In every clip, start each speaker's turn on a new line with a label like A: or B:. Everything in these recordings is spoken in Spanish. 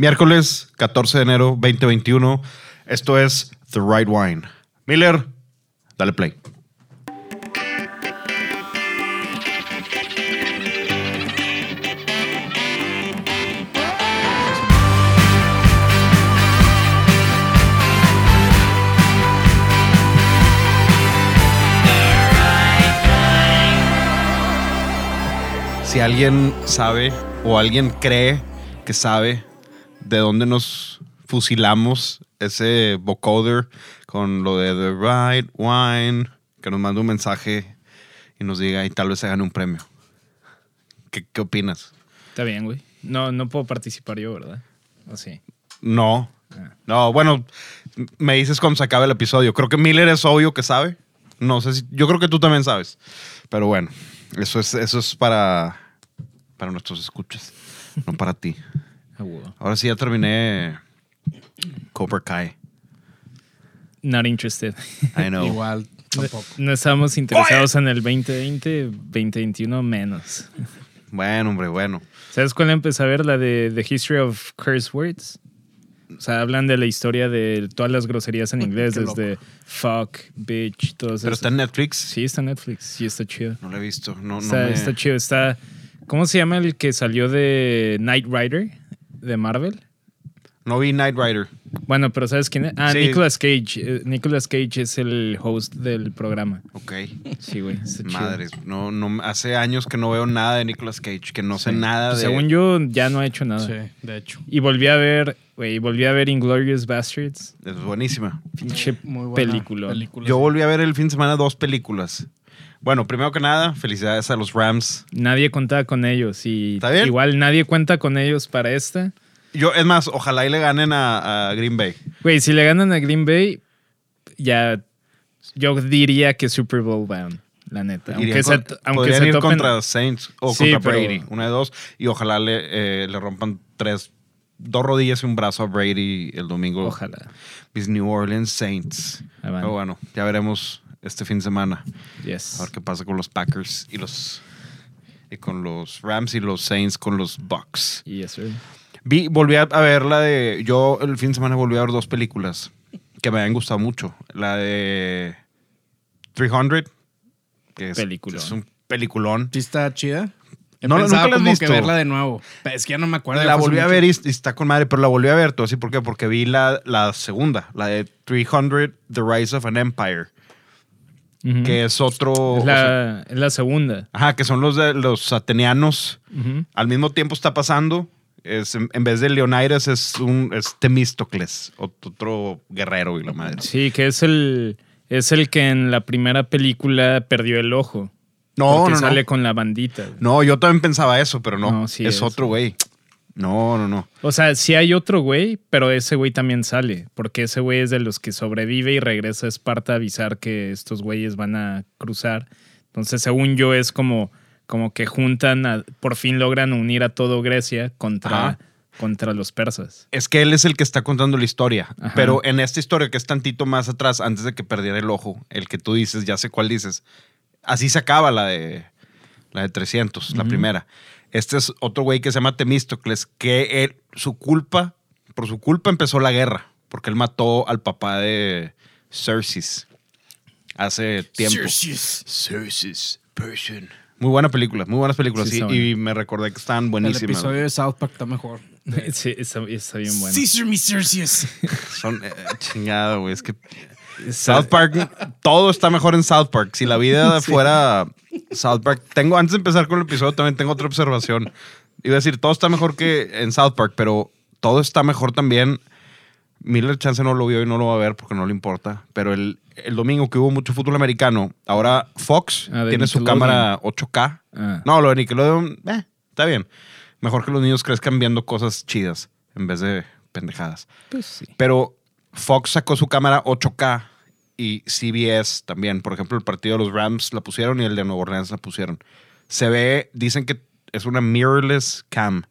A: Miércoles 14 de enero 2021. Esto es The Right Wine. Miller, dale play. Si alguien sabe o alguien cree que sabe de dónde nos fusilamos ese vocoder con lo de The Right Wine, que nos mande un mensaje y nos diga y tal vez se gane un premio. ¿Qué, qué opinas?
B: Está bien, güey. No, no puedo participar yo, ¿verdad? ¿O sí?
A: No.
B: Ah.
A: No, bueno, me dices cuando se acabe el episodio. Creo que Miller es obvio que sabe. No sé si. Yo creo que tú también sabes. Pero bueno, eso es, eso es para, para nuestros escuchas, no para ti.
B: Ah.
A: Ahora sí ya terminé Cobra Kai.
B: Not interested.
A: I know.
C: Igual,
B: No,
C: tampoco.
B: no estamos interesados en el 2020, 2021 menos.
A: Bueno, hombre, bueno.
B: ¿Sabes cuál empecé a ver? La de The History of Curse Words. O sea, hablan de la historia de todas las groserías en inglés, desde fuck, bitch, todo eso.
A: Pero está en Netflix.
B: Sí, está en Netflix. Sí, está chido.
A: No lo he visto. No, no
B: Está,
A: me-
B: está chido. Está. ¿Cómo se llama el que salió de Knight Rider de Marvel?
A: no vi Knight Rider.
B: Bueno, pero ¿sabes quién es? Ah,
A: Sí.
B: Nicolas Cage. Eh, Nicolas Cage es el host del programa.
A: Ok.
B: Sí, güey.
A: Madres. No, no, hace años que no veo nada de Nicolas Cage, que no sé nada
B: Pues
A: de.
B: Según yo, ya no ha hecho nada.
C: Sí, de hecho.
B: Y volví a ver, güey, volví a ver Inglorious Bastards.
A: Es buenísima.
B: Pinche
C: Muy buena
B: película.
C: película.
A: Yo volví a ver el fin de semana dos películas. Bueno, primero que nada, felicidades a los Rams.
B: Nadie contaba con ellos y
A: ¿Está bien?
B: igual nadie cuenta con ellos para esta.
A: Yo, es más, ojalá y le ganen a, a Green Bay.
B: Güey, si le ganan a Green Bay, ya yo diría que Super Bowl bound, la neta. Aunque se,
A: con-
B: aunque
A: podrían
B: se
A: ir
B: topen-
A: contra Saints o
B: Sí,
A: contra
B: pero-
A: Brady, una de dos. Y ojalá le, eh, le rompan tres, dos rodillas y un brazo a Brady el domingo.
B: Ojalá.
A: Mis New Orleans Saints. Pero bueno, ya veremos este fin de semana.
B: Yes.
A: A ver qué pasa con los Packers y los y con los Rams y los Saints con los Bucks.
B: Yes, sir.
A: Vi, volví a, ver la de. Yo el fin de semana volví a ver dos películas que me habían gustado mucho. La de 300, que es,
B: Peliculón.
A: es un peliculón.
C: ¿Sí está chida? He
A: No, nunca la
C: como
A: visto.
C: que verla de nuevo. Es que ya no me acuerdo.
A: La volví a ver y, y está con madre, pero la volví a ver todo así. ¿Por qué? Porque vi la, la segunda, la de 300, The Rise of an Empire, Que es otro.
B: es,
A: o sea,
B: la, es la segunda.
A: ajá, que son los de los atenianos. Al mismo tiempo está pasando. Es, en, vez de Leonidas es un es Temístocles, ot- otro guerrero y la madre.
B: Sí, que es el, es el que en la primera película perdió el ojo.
A: No, no, no.
B: sale con la bandita. güey.
A: No, yo también pensaba eso, pero no.
B: No, sí
A: es,
B: es.
A: otro güey. No, no, no.
B: O sea, sí hay otro güey, pero ese güey también sale, porque ese güey es de los que sobrevive y regresa a Esparta a avisar que estos güeyes van a cruzar. Entonces, según yo, es como, como que juntan, a- por fin logran unir a todo Grecia contra,
A: Ajá.
B: contra los persas.
A: Es que él es el que está contando la historia.
B: Ajá.
A: Pero en esta historia que es tantito más atrás, antes de que perdiera el ojo, el que tú dices, ya sé cuál dices. Así se acaba la de la de 300, la primera. Este es otro güey que se llama Temístocles, que él, su culpa, por su culpa empezó la guerra, porque él mató al papá de Cersei hace tiempo. Cersei, person. Muy buena película, muy buenas películas.
B: Sí,
A: y- me recordé que estaban
C: El
A: buenísimas.
C: episodio de South Park está mejor.
B: sí, está, está bien bueno.
C: Caesar me Cercius.
A: Son eh, chingado, güey. Es que South Park, todo está mejor en South Park. Si la vida fuera South Park, tengo, antes de empezar con el episodio, también tengo otra observación. Iba a decir, todo está mejor que en South Park, pero todo está mejor también. Miller Chance no lo vio y no lo va a ver porque no le importa. Pero el, el domingo que hubo mucho fútbol americano, ahora Fox
B: Ah,
A: tiene su cámara 8K.
B: Ah.
A: No, lo de Nickelodeon, eh, está bien. Mejor que los niños crezcan viendo cosas chidas en vez de pendejadas.
B: Pues sí.
A: Pero Fox sacó su cámara 8K y CBS también. Por ejemplo, el partido de los Rams la pusieron y el de Nueva Orleans la pusieron. Se ve, dicen que es una mirrorless cam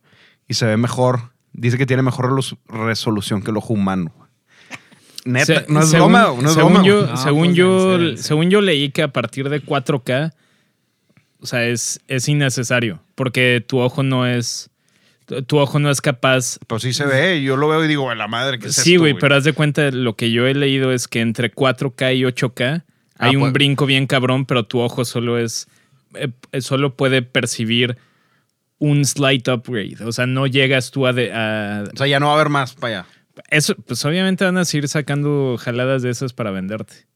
A: y se ve mejor. Dice que tiene mejor resolución que el ojo humano. Neta,
B: Se-
A: no es
B: según-
A: broma, no es
B: según
A: broma.
B: Yo,
C: No,
B: según,
C: pues,
B: yo, según yo leí que a partir de 4K, o sea, es, es innecesario, porque tu ojo no es... tu- ojo no es capaz
A: Pero sí se ve, yo lo veo y digo, a la madre, ¿qué es
B: sí, güey, pero haz de cuenta, lo que yo he leído es que entre 4K y 8K hay
A: Ah,
B: un
A: pues.
B: brinco bien cabrón, pero tu ojo solo es. eh, eh, solo puede percibir un slight upgrade. O sea, no llegas tú a. de- a-
A: O sea, ya no va a haber más para allá.
B: eso, pues obviamente van a seguir sacando jaladas de esas para venderte.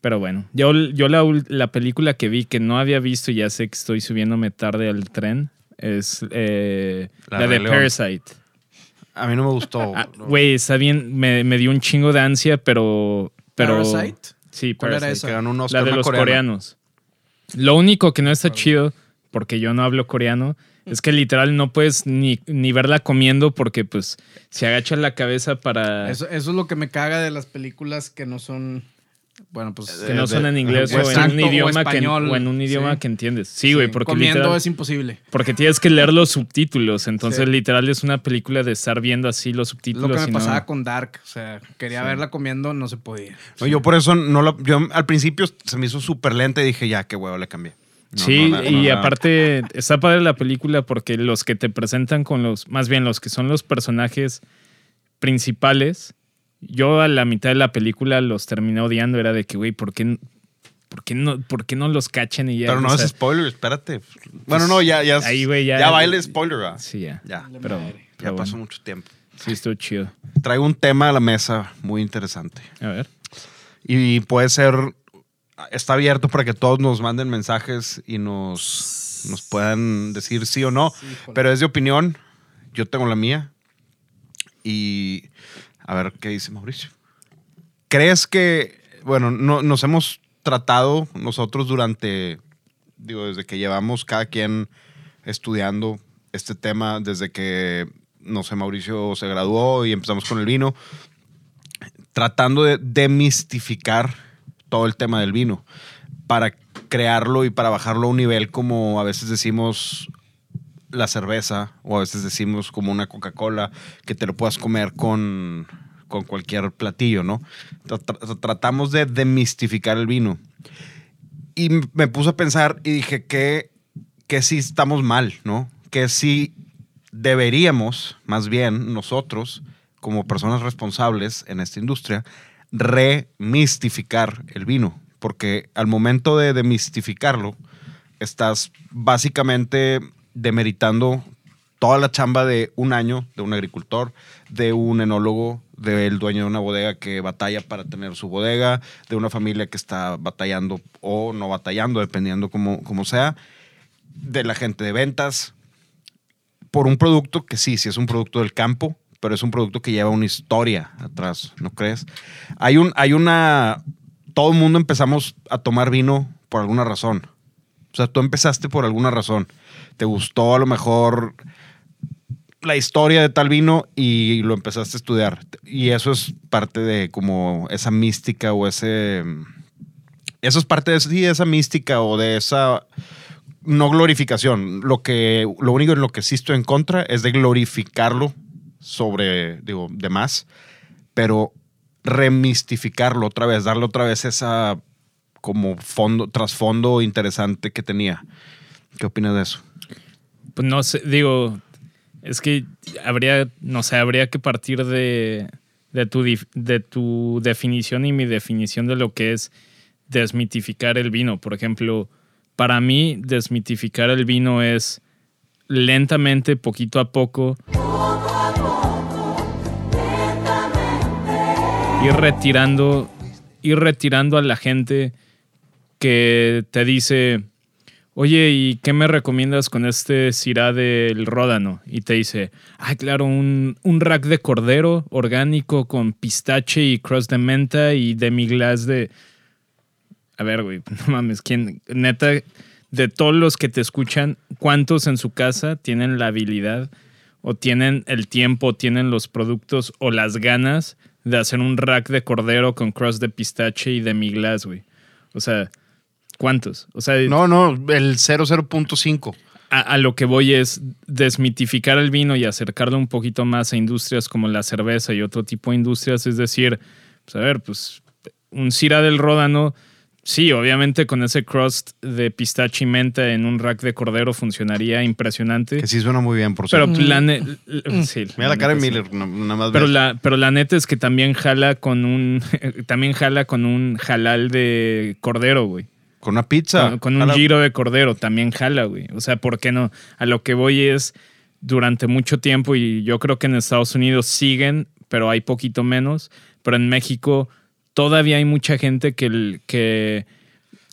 B: Pero bueno, yo, yo la, la película que vi que no había visto, y ya sé que estoy subiéndome tarde al tren, es eh,
A: La
B: de
A: León.
B: Parasite.
A: A mí no me gustó.
B: Ah, Güey, está bien, me, me dio un chingo de ansia, pero. pero
C: Parasite?
B: Sí,
C: ¿Cuál era
B: Parasite.
C: esa?
A: Que ganó un
B: La de los
A: coreana.
B: coreanos. Lo único que no está chido, porque yo no hablo coreano, es que literal no puedes ni, ni verla comiendo porque pues se agacha la cabeza para...
C: Eso, eso es lo que me caga de las películas que no son. Bueno, pues.
B: que no
A: de-
B: son en inglés o en un
C: o
B: idioma, que, o en un idioma
C: sí.
B: que entiendes. Sí, güey,
C: sí,
B: porque
C: comiendo
B: literal-
C: es imposible.
B: porque tienes que leer los subtítulos. Entonces,
C: Sí.
B: literal, es una película de estar viendo así los
C: Es
B: subtítulos.
C: lo que me
B: no-
C: pasaba con Dark. O sea, quería verla comiendo, no se podía.
A: No, yo por eso no la. Yo al principio se me hizo súper lenta y dije, ya, qué huevo, le cambié. No,
B: sí,
A: no, no,
B: y
A: no, no.
B: aparte está padre la película porque los que te presentan con los, más bien los que son los personajes principales, yo a la mitad de la película los terminé odiando, era de que, güey, ¿por qué, por, qué no, ¿por qué no los cachen y ya?
A: Pero no
B: O
A: es spoiler, espérate. Bueno, no, ya, ya.
B: ahí, güey, ya-
A: Ya baile spoiler, ¿verdad?
B: Sí, ya.
A: Ya,
B: Pero,
A: ya pasó
B: bueno,
A: mucho tiempo.
B: sí, estuvo chido.
A: Traigo un tema a la mesa muy interesante.
B: A ver.
A: Y puede ser. Está abierto para que todos nos manden mensajes y nos, nos puedan decir sí o no. Pero es de opinión. Yo tengo la mía. Y a ver qué dice Mauricio. ¿Crees que, bueno, no, nos hemos tratado nosotros durante, digo, desde que llevamos cada quien estudiando este tema, desde que, no sé, Mauricio se graduó y empezamos con el vino, tratando de demistificar todo el tema del vino para crearlo y para bajarlo a un nivel como a veces decimos la cerveza o a veces decimos como una Coca-Cola que te lo puedas comer con, con cualquier platillo, ¿no? Tra- tra- tratamos de demistificar el vino. Y me puse a pensar y dije que, que sí estamos mal, ¿no? Que sí deberíamos, más bien nosotros, como personas responsables en esta industria, remistificar el vino. Porque al momento de demistificarlo, estás básicamente demeritando toda la chamba de un año de un agricultor, de un enólogo, del dueño de una bodega que batalla para tener su bodega, de una familia que está batallando o no batallando, dependiendo como, como sea, de la gente de ventas, por un producto que sí, sí es un producto del campo, pero es un producto que lleva una historia atrás, ¿no crees? Hay, un, hay una... Todo el mundo empezamos a tomar vino por alguna razón. O sea, tú empezaste por alguna razón. Te gustó a lo mejor la historia de tal vino y lo empezaste a estudiar. Y eso es parte de como esa mística o ese... Eso es parte de sí, esa mística o de esa no glorificación. Lo que lo único en lo que sí estoy en contra es de glorificarlo sobre digo demás, pero remistificarlo otra vez, darle otra vez esa como fondo trasfondo interesante que tenía. ¿Qué opinas de eso?
B: Pues no sé, digo, es que habría, no sé, habría que partir de, de, tu, de tu definición y mi definición de lo que es desmitificar el vino. Por ejemplo, para mí, desmitificar el vino es lentamente, poquito a poco, ir retirando, ir retirando a la gente que te dice, oye, ¿y qué me recomiendas con este cirá del ródano? Y te dice, ah, claro, un, un rack de cordero orgánico con pistache y cross de menta y demi-glace de... A ver, güey, no mames, ¿quién? Neta, de todos los que te escuchan, ¿cuántos en su casa tienen la habilidad o tienen el tiempo, tienen los productos o las ganas de hacer un rack de cordero con cross de pistache y demi-glace, güey? O sea, ¿cuántos? O sea,
A: No, no, el 00.5.
B: a, a lo que voy es desmitificar el vino y acercarlo un poquito más a industrias como la cerveza y otro tipo de industrias. Es decir, pues a ver, pues un Cira del Ródano Sí, obviamente con ese crust de pistache y menta en un rack de cordero funcionaría impresionante.
A: Que sí suena muy bien, por
B: Pero
A: cierto.
B: la, ne- sí,
A: Mira la cara de. Miller, no- nada más
B: Pero
A: ves.
B: la, pero la neta es que también jala con un también jala con un halal de cordero, güey.
A: Con una pizza.
B: Con, con un giro de cordero también jala, güey. O sea, ¿por qué no? A lo que voy es durante mucho tiempo y yo creo que en Estados Unidos siguen, pero hay poquito menos. Pero en México todavía hay mucha gente que, que,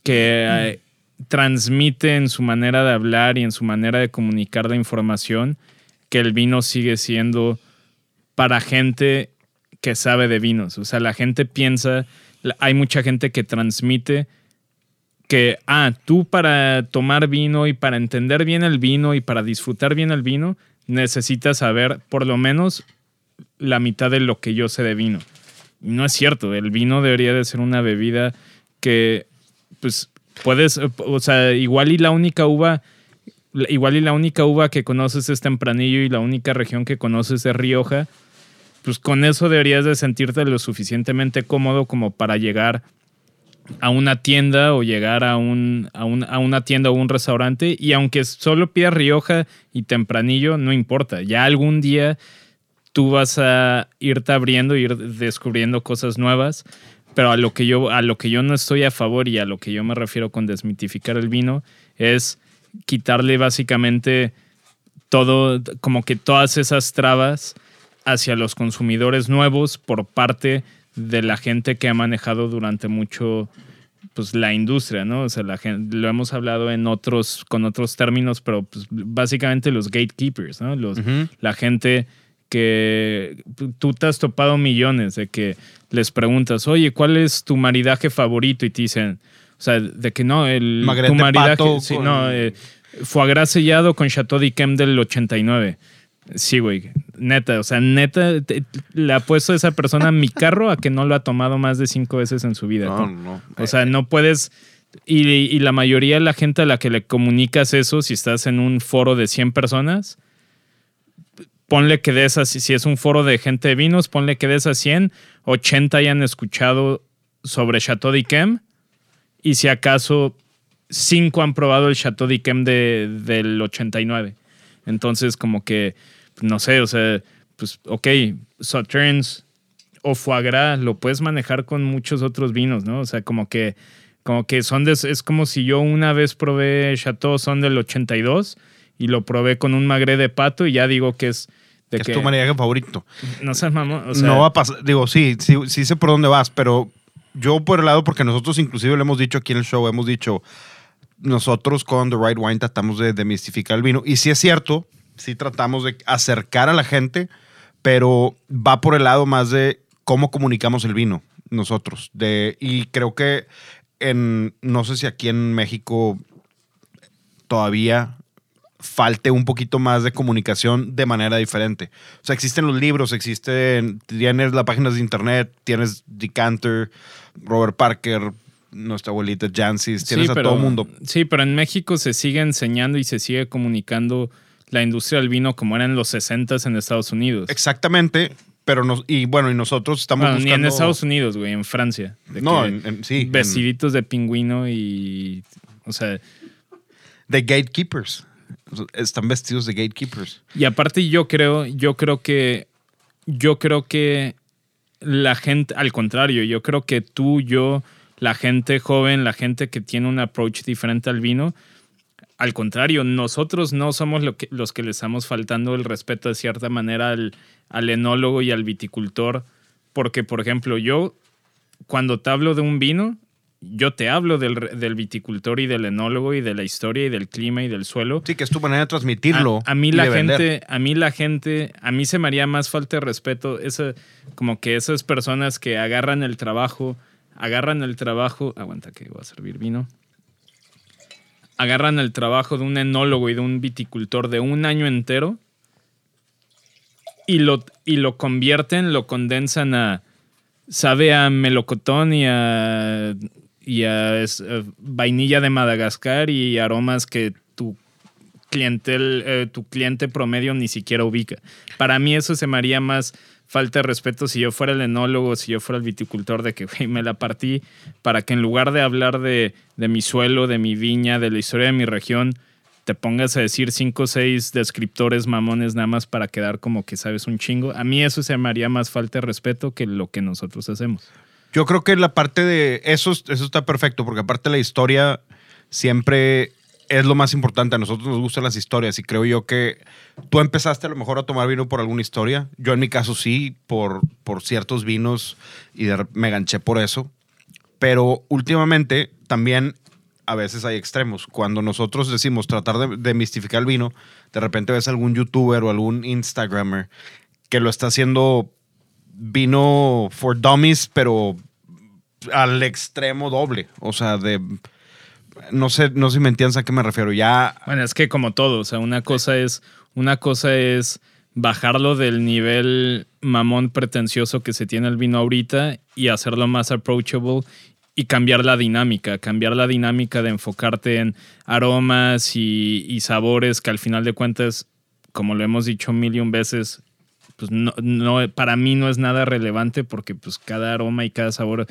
B: que eh, transmite en su manera de hablar y en su manera de comunicar la información que el vino sigue siendo para gente que sabe de vinos. O sea, la gente piensa, hay mucha gente que transmite que, ah, tú para tomar vino y para entender bien el vino y para disfrutar bien el vino, necesitas saber por lo menos la mitad de lo que yo sé de vino. Y no es cierto, el vino debería de ser una bebida que, pues, puedes, o sea, igual y la única uva, igual y la única uva que conoces es Tempranillo y la única región que conoces es Rioja, pues con eso deberías de sentirte lo suficientemente cómodo como para llegar a una tienda o llegar a, un, a, un- a una tienda o un restaurante y aunque solo pidas Rioja y Tempranillo, no importa, ya algún día tú vas a irte abriendo, ir descubriendo cosas nuevas, pero a lo que yo a lo que yo no estoy a favor y a lo que yo me refiero con desmitificar el vino es quitarle básicamente todo como que todas esas trabas hacia los consumidores nuevos por parte de la gente que ha manejado durante mucho pues la industria, ¿no? O sea, la gente, lo hemos hablado en otros, con otros términos, pero pues, básicamente los gatekeepers, ¿no? Los. La gente que tú te has topado millones de que les preguntas, oye, ¿cuál es tu maridaje favorito? Y te dicen, o sea, de que no, el
A: Magret
B: tu
A: de
B: maridaje, sí,
A: con-
B: no, eh, foie gras sellado con Chateau d'Yquem del 89. Sí, güey, neta, o sea, neta, te- le apuesto a esa persona a mi carro a que no lo ha tomado más de cinco veces en su vida.
A: No, no.
B: O sea, no puedes. Y, y la mayoría de la gente a la que le comunicas eso, si estás en un foro de 100 personas, ponle que de esas, si es un foro de gente de vinos, ponle que de esas 100, 80 hayan escuchado sobre Chateau d'Yquem y si acaso 5 han probado el Chateau d'Yquem de, del 89. Entonces, como que, no sé, o sea, pues, ok, Sauternes o foie gras lo puedes manejar con muchos otros vinos, ¿no? O sea, como que, como que son de, es como si yo una vez probé Chateau son del 82 y lo probé con un magre de pato y ya digo que es de
A: Es
B: que
A: tu maridaje favorito.
B: no seas mamón, o sea,
A: no va a pasar. Digo, sí, sí, sí sé por dónde vas, pero yo por el lado, porque nosotros inclusive lo hemos dicho aquí en el show, hemos dicho, nosotros con The Right Wine tratamos de demistificar el vino. Y sí es cierto, sí tratamos de acercar a la gente, pero va por el lado más de cómo comunicamos el vino nosotros. De, y creo que en, no sé si aquí en México todavía falte un poquito más de comunicación de manera diferente. O sea, existen los libros, existen, tienes las páginas de internet, tienes Decanter, Robert Parker, nuestra abuelita Jancis, tienes a todo el mundo.
B: Sí, pero en México se sigue enseñando y se sigue comunicando la industria del vino como era en los 60 en Estados Unidos.
A: Exactamente, pero nos, y bueno, y nosotros estamos
B: Bueno, ni en Estados Unidos, güey, en Francia. De
A: No, en- en- sí, en-
B: Vestiditos de pingüino y. O sea.
A: de gatekeepers. Están vestidos de gatekeepers.
B: Y aparte, yo creo, yo creo que. Yo creo que la gente, al contrario, yo creo que tú, yo, la gente joven, la gente que tiene un approach diferente al vino, al contrario, nosotros no somos lo que- los que le estamos faltando el respeto de cierta manera al, al enólogo y al viticultor, porque, por ejemplo, yo, cuando te hablo de un vino, yo te hablo del, del viticultor y del enólogo y de la historia y del clima y del suelo.
A: Sí, que es tu manera de transmitirlo.
B: A, a mí la
A: vender.
B: gente, a mí la gente, a mí se me haría más falta de respeto, esa, como que esas personas que agarran el trabajo, agarran el trabajo, aguanta que voy a servir vino, agarran el trabajo de un enólogo y de un viticultor de un año entero y lo, y lo convierten, lo condensan a, sabe a melocotón y a, y a eh, vainilla de Madagascar y aromas que tu clientel, eh, tu cliente promedio ni siquiera ubica. Para mí eso se me haría más falta de respeto si yo fuera el enólogo, si yo fuera el viticultor, de que me la partí para que en lugar de hablar de, de mi suelo, de mi viña, de la historia de mi región, te pongas a decir cinco o seis descriptores mamones nada más para quedar como que sabes un chingo. A mí eso se me haría más falta de respeto que lo que nosotros hacemos.
A: Yo creo que la parte de eso, eso está perfecto, porque aparte la historia siempre es lo más importante. A nosotros nos gustan las historias y creo yo que tú empezaste a lo mejor a tomar vino por alguna historia. Yo en mi caso sí, por, por ciertos vinos y de- me ganché por eso. Pero últimamente también a veces hay extremos. Cuando nosotros decimos tratar de, de mistificar el vino, de repente ves algún youtuber o algún instagramer que lo está haciendo vino for dummies, pero al extremo doble. O sea, de... No sé, no sé si me entiendes a qué me refiero. Ya
B: Bueno, es que como todo, o sea, una cosa es, una cosa es bajarlo del nivel mamón pretencioso que se tiene el vino ahorita y hacerlo más approachable y cambiar la dinámica, cambiar la dinámica de enfocarte en aromas y, y sabores que al final de cuentas, como lo hemos dicho mil y un veces, pues no, no, para mí no es nada relevante porque pues cada aroma y cada sabor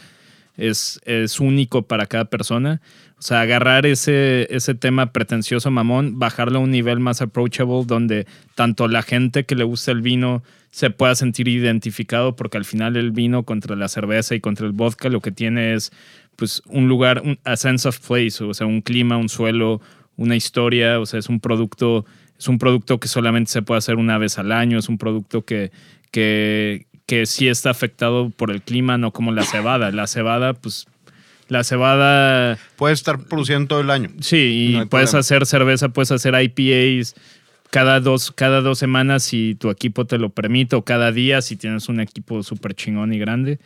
B: es, es único para cada persona. O sea, agarrar ese, ese tema pretencioso mamón, bajarlo a un nivel más approachable donde tanto la gente que le gusta el vino se pueda sentir identificado porque al final el vino contra la cerveza y contra el vodka lo que tiene es pues un lugar, un, a sense of place, o sea, un clima, un suelo, una historia, o sea, es un producto, es un producto que solamente se puede hacer una vez al año, es un producto que, que, que sí está afectado por el clima, no como la cebada. La cebada, pues, la cebada,
A: puedes estar produciendo todo el año.
B: sí, y
A: No
B: puedes
A: problema.
B: hacer cerveza, puedes hacer IPAs cada dos, cada dos semanas si tu equipo te lo permite, o cada día si tienes un equipo súper chingón y grande,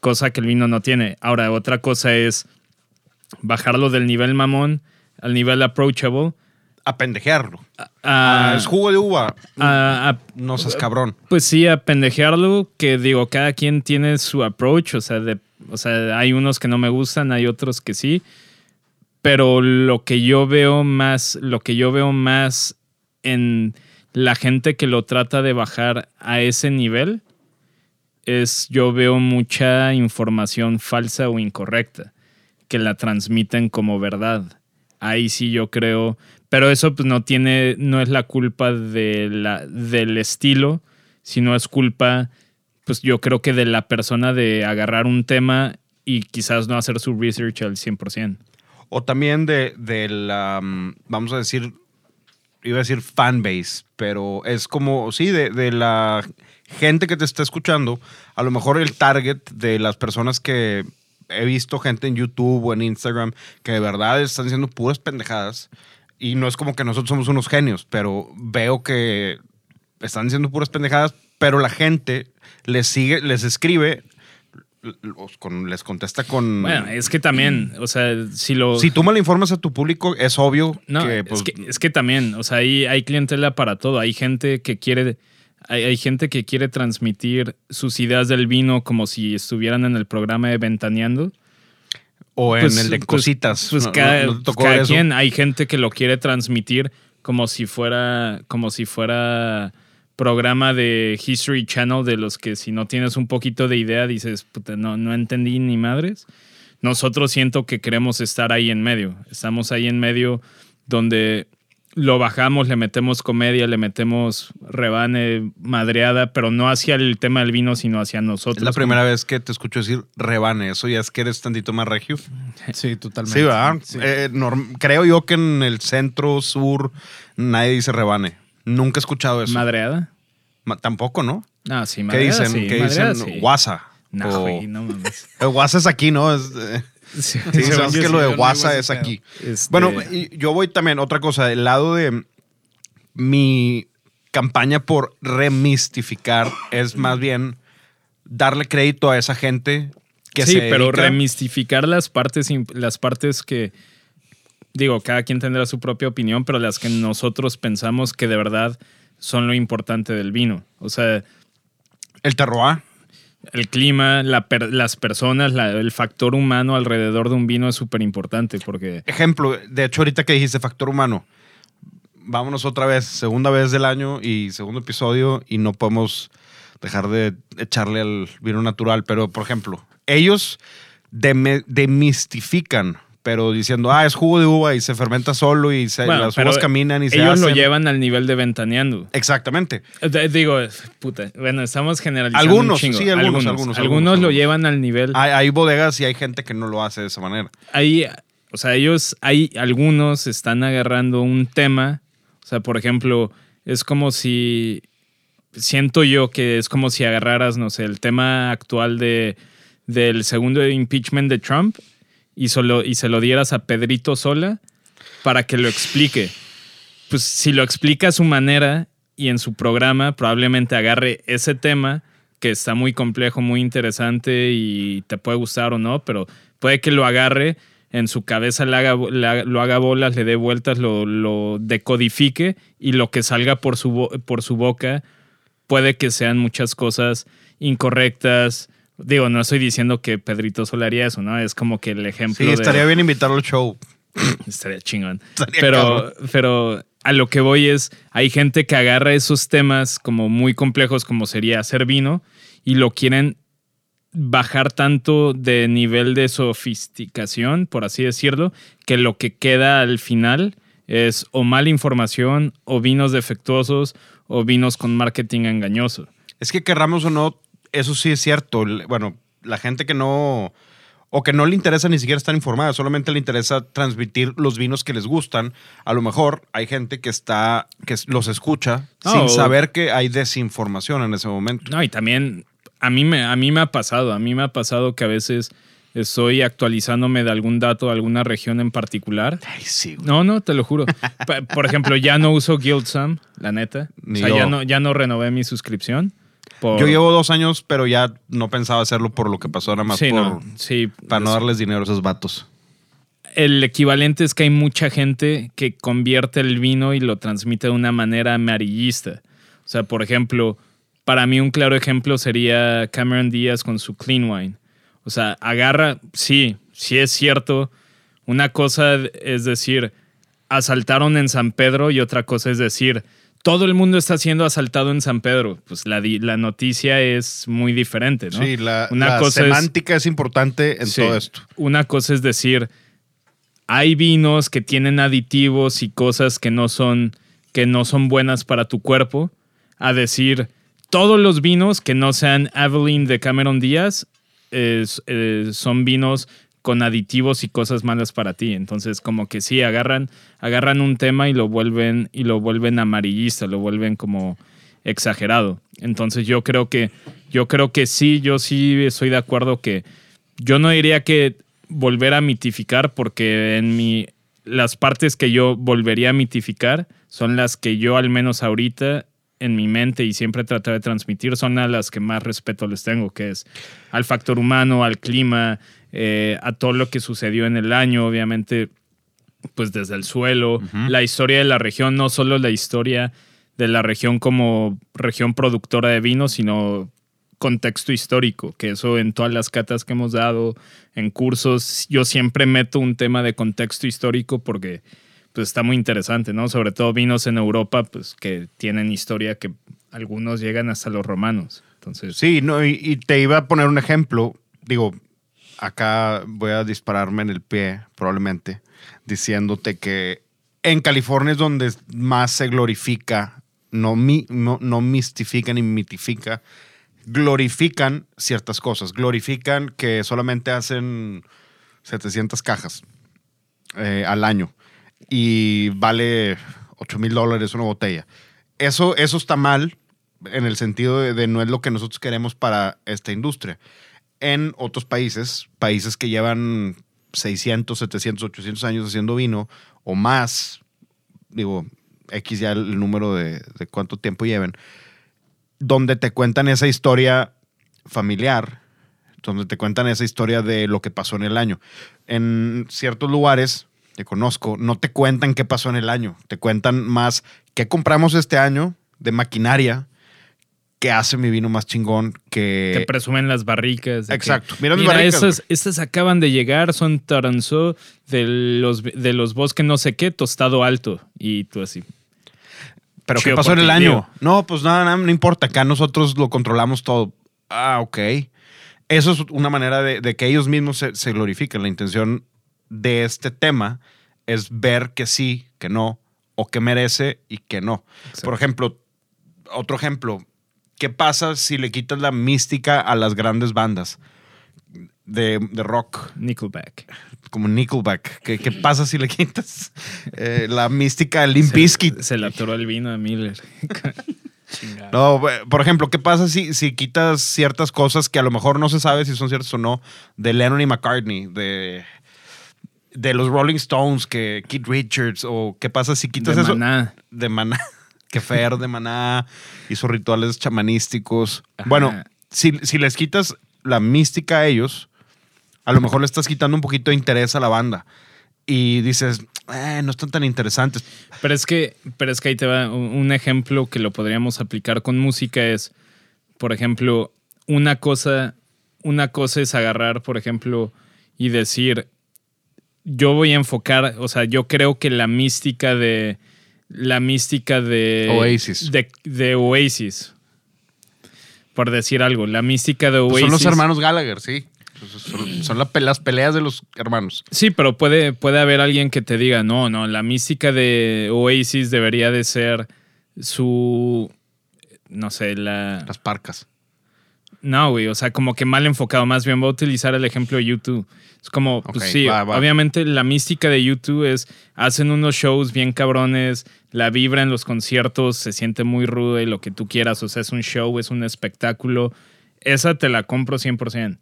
B: cosa que el vino no tiene. Ahora, otra cosa es bajarlo del nivel mamón al nivel approachable.
A: A pendejearlo. Ah, es jugo de uva. No seas cabrón.
B: Pues sí, a pendejearlo, que digo, cada quien tiene su approach, o sea, de, o sea, hay unos que no me gustan, hay otros que sí, pero lo que yo veo más, lo que yo veo más en la gente que lo trata de bajar a ese nivel es yo veo mucha información falsa o incorrecta que la transmiten como verdad. Ahí sí yo creo, pero eso pues no tiene, no es la culpa de la, del estilo, sino es culpa, pues yo creo que de la persona de agarrar un tema y quizás no hacer su research al 100%.
A: O también de, de la, mm, vamos a decir, iba a decir fanbase, pero es como, sí, de, de la gente que te está escuchando, a lo mejor el target de las personas que he visto gente en YouTube o en Instagram que de verdad están haciendo puras pendejadas. Y no es como que nosotros somos unos genios, pero veo que están diciendo puras pendejadas, pero la gente les sigue, les escribe, con- les contesta con...
B: Bueno, es que también, o sea, si lo...
A: Si tú mal informas a tu público, es obvio
B: No,
A: que, pues,
B: es, que, es que también, o sea, hay, hay clientela para todo. Hay gente que quiere, hay, hay gente que quiere transmitir sus ideas del vino como si estuvieran en el programa de Ventaneando.
A: O en
B: Pues-
A: el de
B: pues-
A: cositas.
B: Pues
A: ¿no-
B: cada,
A: no tocó
B: quien, hay gente que lo quiere transmitir como si fuera, como si fuera programa de History Channel de los que si no tienes un poquito de idea dices, puta, no, no entendí ni madres. Nosotros siento que queremos estar ahí en medio. Estamos ahí en medio donde lo bajamos, le metemos comedia, le metemos rebane, madreada, pero no hacia el tema del vino, sino hacia nosotros.
A: Es la primera vez que te escucho decir rebane. Eso ya es que eres tantito más regio.
C: Sí, totalmente.
A: Sí, ¿verdad?
C: Sí.
A: Eh, norm- creo yo que en el centro, sur, nadie dice rebane. Nunca he escuchado eso.
B: ¿Madreada?
A: Ma- Tampoco, ¿no?
B: Ah, sí,
A: ¿Qué
B: madreada,
A: dicen?
B: sí,
A: ¿Qué
B: madreada,
A: dicen?
B: sí.
A: Guasa.
B: No,
A: O-
B: güey, no mames.
A: El guasa es aquí, ¿no? Es, eh,
B: Sí,
A: sí, que
C: sí,
A: lo de
C: digo
A: es aquí.
B: Este,
A: Bueno, y yo voy también, otra cosa, el lado de mi campaña por remistificar es más bien darle crédito a esa gente que
B: sí,
A: se
B: pero
A: dedica-
B: remistificar las partes, las partes que, digo, cada quien tendrá su propia opinión, pero las que nosotros pensamos que de verdad son lo importante del vino. O sea,
A: el terroir.
B: El clima, las personas, el factor humano alrededor de un vino es súper importante porque...
A: Ejemplo, de hecho, ahorita que dijiste factor humano, vámonos otra vez, segunda vez del año y segundo episodio y no podemos dejar de echarle al vino natural. Pero, por ejemplo, ellos demistifican, pero diciendo, ah, es jugo de uva y se fermenta solo y se-
B: Bueno,
A: las uvas caminan y se
B: Ellos lo llevan al nivel de ventaneando.
A: Exactamente.
B: Digo, puta, bueno, estamos generalizando
A: Algunos,
B: un
A: sí, algunos,
B: algunos,
A: algunos,
B: Algunos
A: algunos,
B: lo llevan al nivel.
A: Hay, hay bodegas y hay gente que no lo hace de esa manera.
B: Hay, o sea, ellos, hay algunos están agarrando un tema. O sea, por ejemplo, es como si, siento yo que es como si agarraras, no sé, el tema actual de, del segundo impeachment de Trump y, solo, y se lo dieras a Pedrito Sola para que lo explique. Pues si lo explica a su manera y en su programa, probablemente agarre ese tema que está muy complejo, muy interesante y te puede gustar o no, pero puede que lo agarre en su cabeza, haga, lo haga bolas, le dé vueltas, lo, lo decodifique y lo que salga por su, por su boca puede que sean muchas cosas incorrectas. Digo, no estoy diciendo que Pedrito Sola haría eso, ¿no? Es como que el ejemplo
A: Sí,
B: de...
A: estaría bien invitarlo al show.
B: Estaría chingón.
A: Estaría
B: pero,
A: cabrón.
B: pero a lo que voy es, hay gente que agarra esos temas como muy complejos como sería hacer vino y lo quieren bajar tanto de nivel de sofisticación, por así decirlo, que lo que queda al final es o mala información o vinos defectuosos o vinos con marketing engañoso.
A: Es que querramos o no, eso sí es cierto. Bueno, la gente que no, o que no le interesa ni siquiera estar informada, solamente le interesa transmitir los vinos que les gustan. A lo mejor hay gente que está, que los escucha
B: No,
A: sin saber que hay desinformación en ese momento.
B: No, y también a mí, me, a mí me ha pasado, a mí me ha pasado que a veces estoy actualizándome de algún dato, alguna región en particular.
A: Ay, sí, güey.
B: No, no, te lo juro. Por ejemplo, ya no uso Guildsum, la neta.
A: Ni
B: o sea,
A: yo.
B: ya no, ya no renové mi suscripción. Por-
A: Yo llevo dos años, pero ya no pensaba hacerlo por lo que pasó, nada más
B: Sí,
A: por,
B: no, sí.
A: para no
B: Es-
A: darles dinero a esos vatos.
B: El equivalente es que hay mucha gente que convierte el vino y lo transmite de una manera amarillista. O sea, por ejemplo, para mí un claro ejemplo sería Cameron Díaz con su Clean Wine. O sea, agarra, sí, sí es cierto. Una cosa es decir, asaltaron en San Pedro y otra cosa es decir, todo el mundo está siendo asaltado en San Pedro. Pues la, la noticia es muy diferente, ¿no?
A: Sí, la,
B: Una
A: la
B: cosa
A: semántica es, importante en
B: Sí.
A: todo esto.
B: Una cosa es decir, hay vinos que tienen aditivos y cosas que no son, que no son buenas para tu cuerpo, a decir, todos los vinos que no sean Aveline de Cameron Díaz eh, son vinos con aditivos y cosas malas para ti. Entonces, como que sí, agarran, agarran un tema y lo vuelven, y lo vuelven amarillista, lo vuelven como exagerado. Entonces, yo creo que, yo creo que sí, yo sí estoy de acuerdo que yo no diría que volver a mitificar, porque en mi las partes que yo volvería a mitificar son las que yo al menos ahorita en mi mente y siempre trato de transmitir son a las que más respeto les tengo, que es al factor humano, al clima, eh, a todo lo que sucedió en el año, obviamente, pues desde el suelo, la historia de la región, no solo la historia de la región como región productora de vino, sino contexto histórico, que eso en todas las catas que hemos dado, en cursos, yo siempre meto un tema de contexto histórico porque pues está muy interesante, ¿no? Sobre todo vinos en Europa, pues que tienen historia que algunos llegan hasta los romanos. Entonces,
A: Sí, no, y, y te iba a poner un ejemplo. Digo, acá voy a dispararme en el pie, probablemente, diciéndote que en California es donde más se glorifica, no, mi- no, no mistifica ni mitifica, glorifican ciertas cosas. Glorifican que solamente hacen 700 cajas eh, al año y vale 8 mil dólares una botella. Eso, eso está mal en el sentido de, de no es lo que nosotros queremos para esta industria. En otros países, países que llevan 600, 700, 800 años haciendo vino o más, digo, X ya el número de, de cuánto tiempo lleven, donde te cuentan esa historia familiar, donde te cuentan esa historia de lo que pasó en el año. En ciertos lugares que conozco, no te cuentan qué pasó en el año, te cuentan más qué compramos este año de maquinaria, que hace mi vino más chingón, que...
B: te presumen las barricas. de que,
A: Exacto. Mira mis
B: Mira,
A: barricas,
B: estas, estas acaban de llegar, son Taranzó de los, de los bosques no sé qué, tostado alto. Y tú así.
A: ¿Pero qué pasó en el año? No, pues nada, nada, no importa. Acá nosotros lo controlamos todo. Ah, ok. Eso es una manera de, de que ellos mismos se, se glorifiquen. La intención de este tema es ver que sí, que no, o que merece y que no.
B: Exacto.
A: Por ejemplo, otro ejemplo. ¿Qué pasa si le quitas la mística a las grandes bandas de, de rock?
B: Nickelback.
A: Como Nickelback. ¿Qué, qué pasa si le quitas eh, la mística a Limp Bizkit?
B: Se, se le atoró el vino a Miller.
A: No, por ejemplo, ¿qué pasa si, si quitas ciertas cosas que a lo mejor no se sabe si son ciertas o no de Lennon y McCartney, de, de los Rolling Stones, que Keith Richards, o qué pasa si quitas
B: De
A: eso
B: Maná.
A: de Maná, que Fer de Maná hizo rituales chamanísticos.
B: Ajá.
A: Bueno, si, si les quitas la mística a ellos, a lo mejor le estás quitando un poquito de interés a la banda. Y dices, "Eh, no están tan interesantes.
B: Pero es que, pero es que ahí te va un un ejemplo que lo podríamos aplicar con música es, por ejemplo, una cosa, una cosa es agarrar, por ejemplo, y decir, yo voy a enfocar, o sea, yo creo que la mística de la mística de
A: Oasis.
B: de, de Oasis, por decir algo, la mística de Oasis.
A: Pues son los hermanos Gallagher, sí. Son, la las peleas de los hermanos.
B: Sí, pero puede, puede haber alguien que te diga, no, no, la mística de Oasis debería de ser su, no sé, la...
A: Las parcas.
B: No, güey, o sea, como que mal enfocado. Más bien voy a utilizar el ejemplo de YouTube. Es como, pues sí,
A: va, va.
B: obviamente la mística de YouTube es, hacen unos shows bien cabrones, la vibra en los conciertos se siente muy ruda y lo que tú quieras, o sea, es un show, es un espectáculo. Esa te la compro 100%.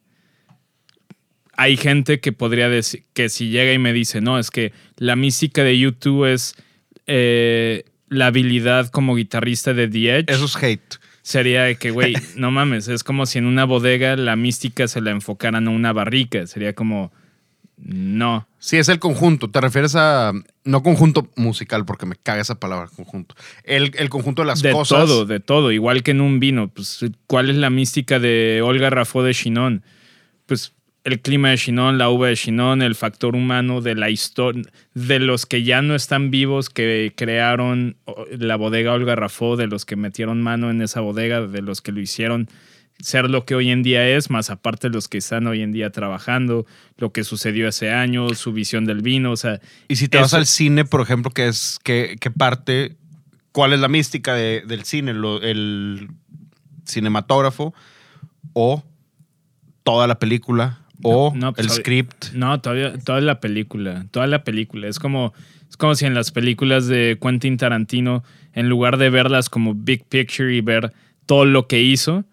B: Hay gente que podría decir, que si llega y me dice, no, es que la mística de YouTube es eh, la habilidad como guitarrista de The Edge
A: Eso es hate.
B: Sería de que, güey, no mames, es como si en una bodega la mística se la enfocaran a una barrica. Sería como, no.
A: Sí, es el conjunto. Te refieres a. No conjunto musical, porque me caga esa palabra, conjunto. El, el conjunto de las
B: de
A: cosas.
B: todo, de todo. Igual que en un vino. Pues, ¿cuál es la mística de Olga Rafó de Chinon? Pues el clima de Chinon, la uva de Chinon, el factor humano de la historia, de los que ya no están vivos, que crearon la bodega Olga Rafó, de los que metieron mano en esa bodega, de los que lo hicieron ser lo que hoy en día es, más aparte los que están hoy en día trabajando, lo que sucedió hace años, su visión del vino, o sea,
A: Y si te vas al cine, por ejemplo, que es que parte, ¿cuál es la mística de- del cine? Lo- el cinematógrafo o toda la película o
B: No, pues,
A: el script.
B: No, todavía, toda la película, toda la película. Es como, es como si en las películas de Quentin Tarantino, en lugar de verlas como big picture y ver todo lo que hizo,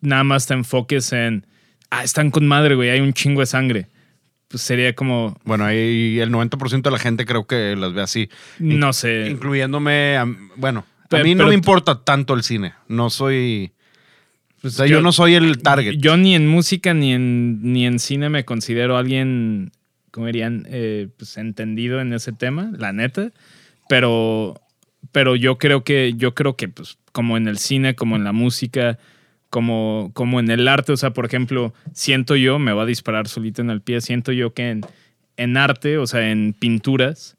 B: nada más te enfoques en, ah, están con madre, güey, hay un chingo de sangre. Pues sería como,
A: Bueno, ahí el 90% de la gente creo que las ve así.
B: no sé.
A: Incluyéndome, a- bueno, a mí no
B: pero-
A: me importa tanto el cine. No soy...
B: Pues
A: o sea, yo, no soy el target.
B: Yo ni en música ni en, ni en cine me considero alguien, ¿cómo dirían? Eh, pues entendido en ese tema, la neta. Pero, pero yo creo que, yo creo que, pues, como en el cine, como en la música, como, como en el arte, o sea, por ejemplo, siento yo, me va a disparar solito en el pie, siento yo que en, en arte, o sea, en pinturas,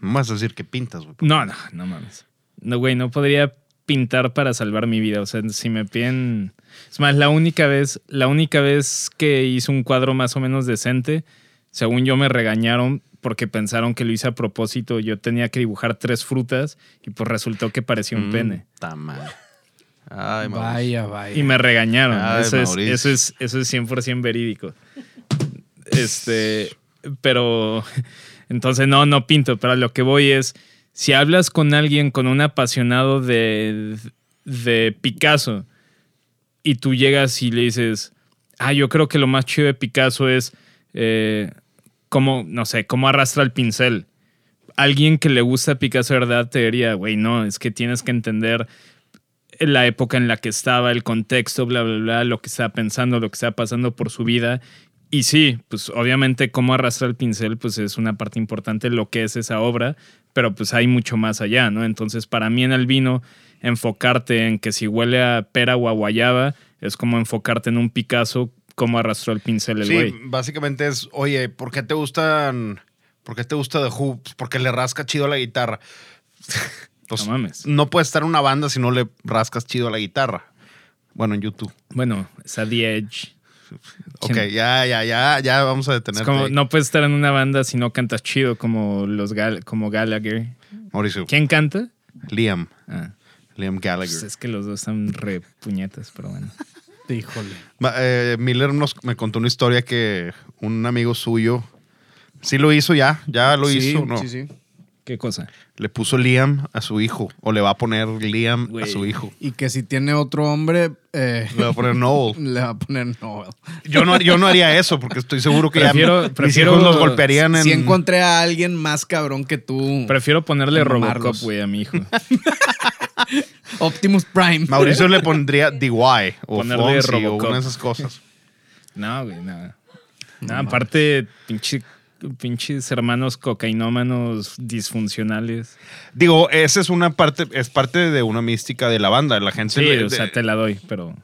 A: No vas a decir que pintas, güey.
B: no, no, no mames. No, güey, no podría pintar para salvar mi vida. O sea, si me piden. Es más, la única vez, la única vez que hice un cuadro más o menos decente, según yo me regañaron porque pensaron que lo hice a propósito. Yo tenía que dibujar tres frutas y pues resultó que parecía un
A: Mm,
B: pene.
A: ta madre. Ay.
C: Vaya, vaya.
B: Y me regañaron.
A: Ay,
B: eso, es, eso, es, eso es 100% verídico. Este, pero entonces no, no pinto, pero a lo que voy es, si hablas con alguien, con un apasionado de, de Picasso, y tú llegas y le dices, ah, yo creo que lo más chido de Picasso es eh, cómo, no sé, cómo arrastra el pincel. Alguien que le gusta Picasso de verdad te diría, güey, no, es que tienes que entender la época en la que estaba, el contexto, bla, bla, bla, lo que estaba pensando, lo que estaba pasando por su vida. Y sí, pues obviamente cómo arrastra el pincel, pues es una parte importante de lo que es esa obra, pero pues hay mucho más allá, ¿no? Entonces para mí en el vino, enfocarte en que si huele a pera o a guayaba, es como enfocarte en un Picasso, cómo arrastró el pincel el
A: Sí,
B: güey.
A: básicamente es, oye, ¿por qué te gustan, por qué te gusta The Who? Pues porque le rasca chido la guitarra.
B: No mames.
A: No puedes estar en una banda si no le rascas chido a la guitarra. Bueno, en YouTube.
B: Bueno, es a The Edge.
A: Ok, ya, ya, ya, ya vamos a
B: Es
A: detenerte.
B: como,
A: ahí.
B: no puedes estar en una banda si no cantas chido como los Gal- como Gallagher.
A: Mauricio.
B: ¿Quién canta?
A: Liam.
B: Ah,
A: Liam Gallagher.
B: pues es que los dos están re puñetas, pero bueno.
C: Híjole.
A: Ma- eh, Miller nos, me contó una historia que un amigo suyo sí lo hizo ya, ya lo
C: Sí,
A: hizo, ¿no?
C: Sí, sí.
B: ¿Qué cosa?
A: Le puso Liam a su hijo, o le va a poner Liam a su hijo.
C: Y que si tiene otro hombre, eh,
A: Le va a poner Noel.
C: le va a poner Noel.
A: Yo no, yo no haría eso porque estoy seguro que
B: Prefiero-
A: ya mis
B: prefiero-
A: hijos los golpearían en...
C: Si encontré a alguien más cabrón que tú,
B: Prefiero ponerle Robocop, güey, a mi hijo.
C: Optimus Prime.
A: Mauricio le pondría DY o
B: Ponerle
A: Fonzie o
B: Robocop.
A: una de esas cosas.
B: No, güey, no. No, aparte, pinche, pinches hermanos cocainómanos disfuncionales.
A: Digo, esa es una parte, es parte de una mística de la banda. La gente,
B: Sí,
A: le-
B: o sea,
A: de-
B: te la doy, pero...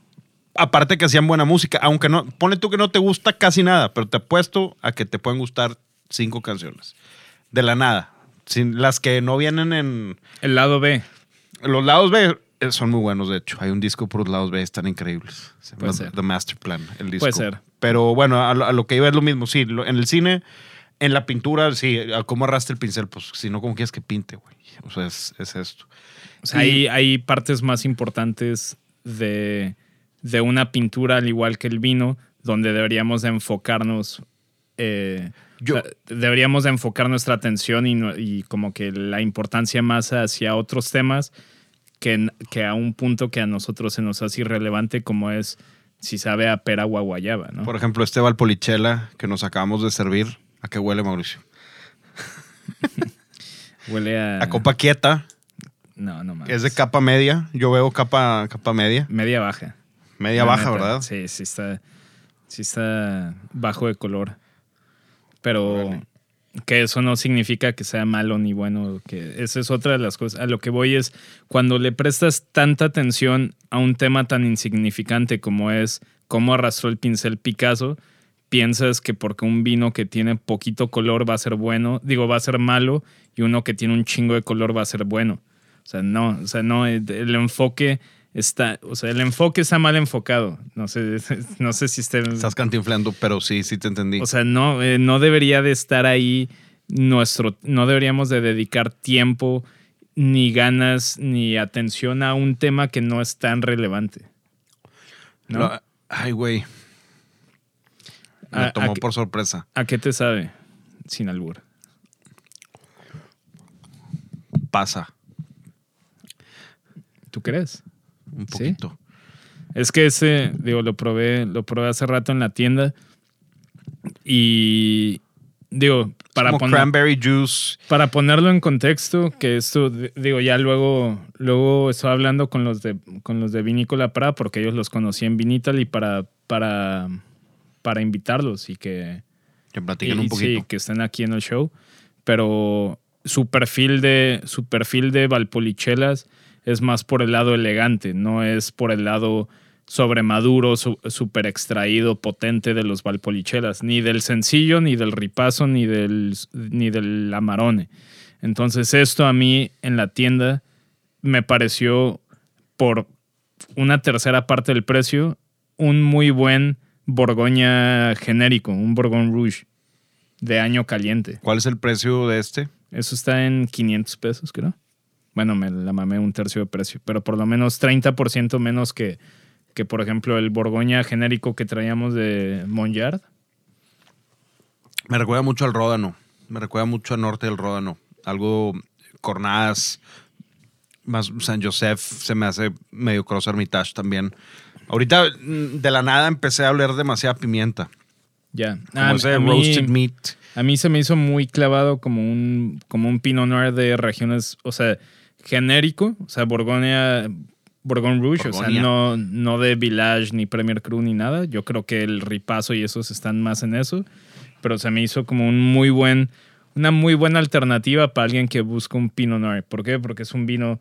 A: aparte que hacían buena música, aunque no, pone tú que no te gusta casi nada, pero te apuesto a que te pueden gustar cinco canciones. De la nada. Sin, las que no vienen en
B: El lado B.
A: los lados B eh, son muy buenos, de hecho. Hay un disco por los lados B, están increíbles.
B: Puede ser.
A: The Master Plan, el disco.
B: Puede ser.
A: Pero bueno, a lo, a lo que iba es lo mismo. Sí, lo- en el cine, en la pintura, sí, cómo arrastra el pincel, pues si no, ¿cómo quieres que pinte, güey? O sea, es, es esto.
B: O sea, hay, hay partes más importantes de, de una pintura, al igual que el vino, donde deberíamos de enfocarnos. eh,
A: Yo-
B: deberíamos de enfocar nuestra atención y, y como que la importancia más hacia otros temas que, que a un punto que a nosotros se nos hace irrelevante como es si sabe a pera o a guayaba, ¿no?
A: Por ejemplo, este Valpolichela que nos acabamos de servir. ¿A qué huele, Mauricio?
B: Huele a...
A: A copa quieta.
B: No, no mames.
A: Es de capa media. Yo veo capa, capa media.
B: Media baja.
A: Media
B: La
A: baja,
B: neta.
A: ¿verdad?
B: Sí, sí está, sí está bajo de color. Pero
A: Órale.
B: que eso no significa que sea malo ni bueno. Que esa es otra de las cosas. A lo que voy es cuando le prestas tanta atención a un tema tan insignificante como es cómo arrastró el pincel Picasso, piensas que porque un vino que tiene poquito color va a ser bueno, digo, va a ser malo, y uno que tiene un chingo de color va a ser bueno. O sea, no, o sea, no, el, el enfoque está, o sea, el enfoque está mal enfocado. No sé, no sé si esté.
A: Estás cantinflando, pero sí, sí te entendí.
B: O sea, no, eh, no debería de estar ahí nuestro, no deberíamos de dedicar tiempo, ni ganas, ni atención a un tema que no es tan relevante. ¿no?
A: Ay, güey. Me
B: ¿A- a
A: tomó por sorpresa.
B: ¿A qué te sabe? Sin albur.
A: Pasa
B: ¿Tú crees?
A: un
B: ¿Sí?
A: poquito.
B: Es que ese, digo, lo probé, lo probé hace rato en la tienda. Y digo, para
A: Como
B: poner,
A: cranberry juice.
B: para ponerlo en contexto, que esto, di- digo, ya luego, luego estoy hablando con los de con los de Vinícola Pra, porque ellos los conocí en Vinital y para, para, para invitarlos y que,
A: Que platiquen
B: y-
A: un poquito.
B: Sí, que estén aquí en el show. Pero su perfil de, su perfil de Valpolichelas es más por el lado elegante, no es por el lado sobremaduro, súper extraído, potente de los Valpolichelas, ni del sencillo, ni del ripazo, ni del, ni del amarone. Entonces esto a mí en la tienda me pareció por una tercera parte del precio un muy buen Borgoña genérico, un Bourgogne Rouge de año caliente.
A: ¿Cuál es el precio de este?
B: Eso está en 500 pesos, creo. Bueno, me la mamé un tercio de precio, pero por lo menos 30% menos que, que, por ejemplo, el Borgoña genérico que traíamos de Monjard.
A: Me recuerda mucho al Ródano. Me recuerda mucho al norte del Ródano. Algo Cornaz, más San Josef, se me hace medio Cross Hermitage también. Ahorita mm, de la nada empecé a oler demasiada pimienta.
B: Ya.
A: Como
B: Ah,
A: ese
B: mí,
A: roasted meat.
B: a mí se me hizo muy clavado como un, como un Pinot Noir de regiones, o sea, genérico, o sea, Borgoña, Bourgogne Rouge, o sea, no, no de Village ni Premier Cru ni nada. Yo creo que el ripazo y esos están más en eso, pero se me hizo como un muy buen, una muy buena alternativa para alguien que busca un Pinot Noir. ¿Por qué? Porque es un vino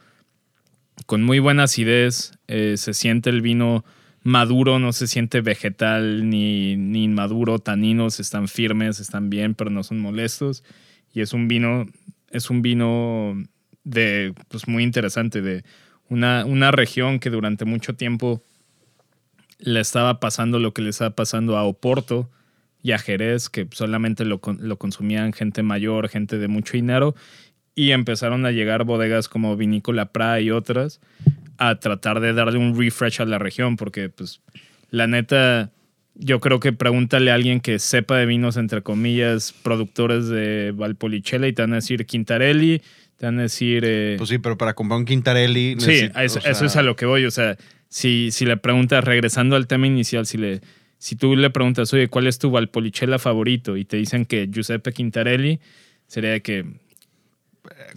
B: con muy buena acidez, eh, se siente el vino maduro, no se siente vegetal ni, ni inmaduro, taninos están firmes, están bien, pero no son molestos. Y es un vino, es un vino de, pues muy interesante, de una, una región que durante mucho tiempo le estaba pasando lo que le estaba pasando a Oporto y a Jerez, que solamente lo, lo consumían gente mayor, gente de mucho dinero, y empezaron a llegar bodegas como Vinícola Pra y otras a tratar de darle un refresh a la región, porque pues la neta, yo creo que pregúntale a alguien que sepa de vinos, entre comillas, productores de Valpolicella y te van a decir Quintarelli, te van a decir... eh,
A: Pues sí, pero para comprar un Quintarelli.
B: Sí,
A: sea,
B: eso es a lo que voy. O sea, si, si le preguntas, regresando al tema inicial, si, le, si tú le preguntas, oye, ¿cuál es tu Valpolicella favorito? Y te dicen que Giuseppe Quintarelli, sería de que.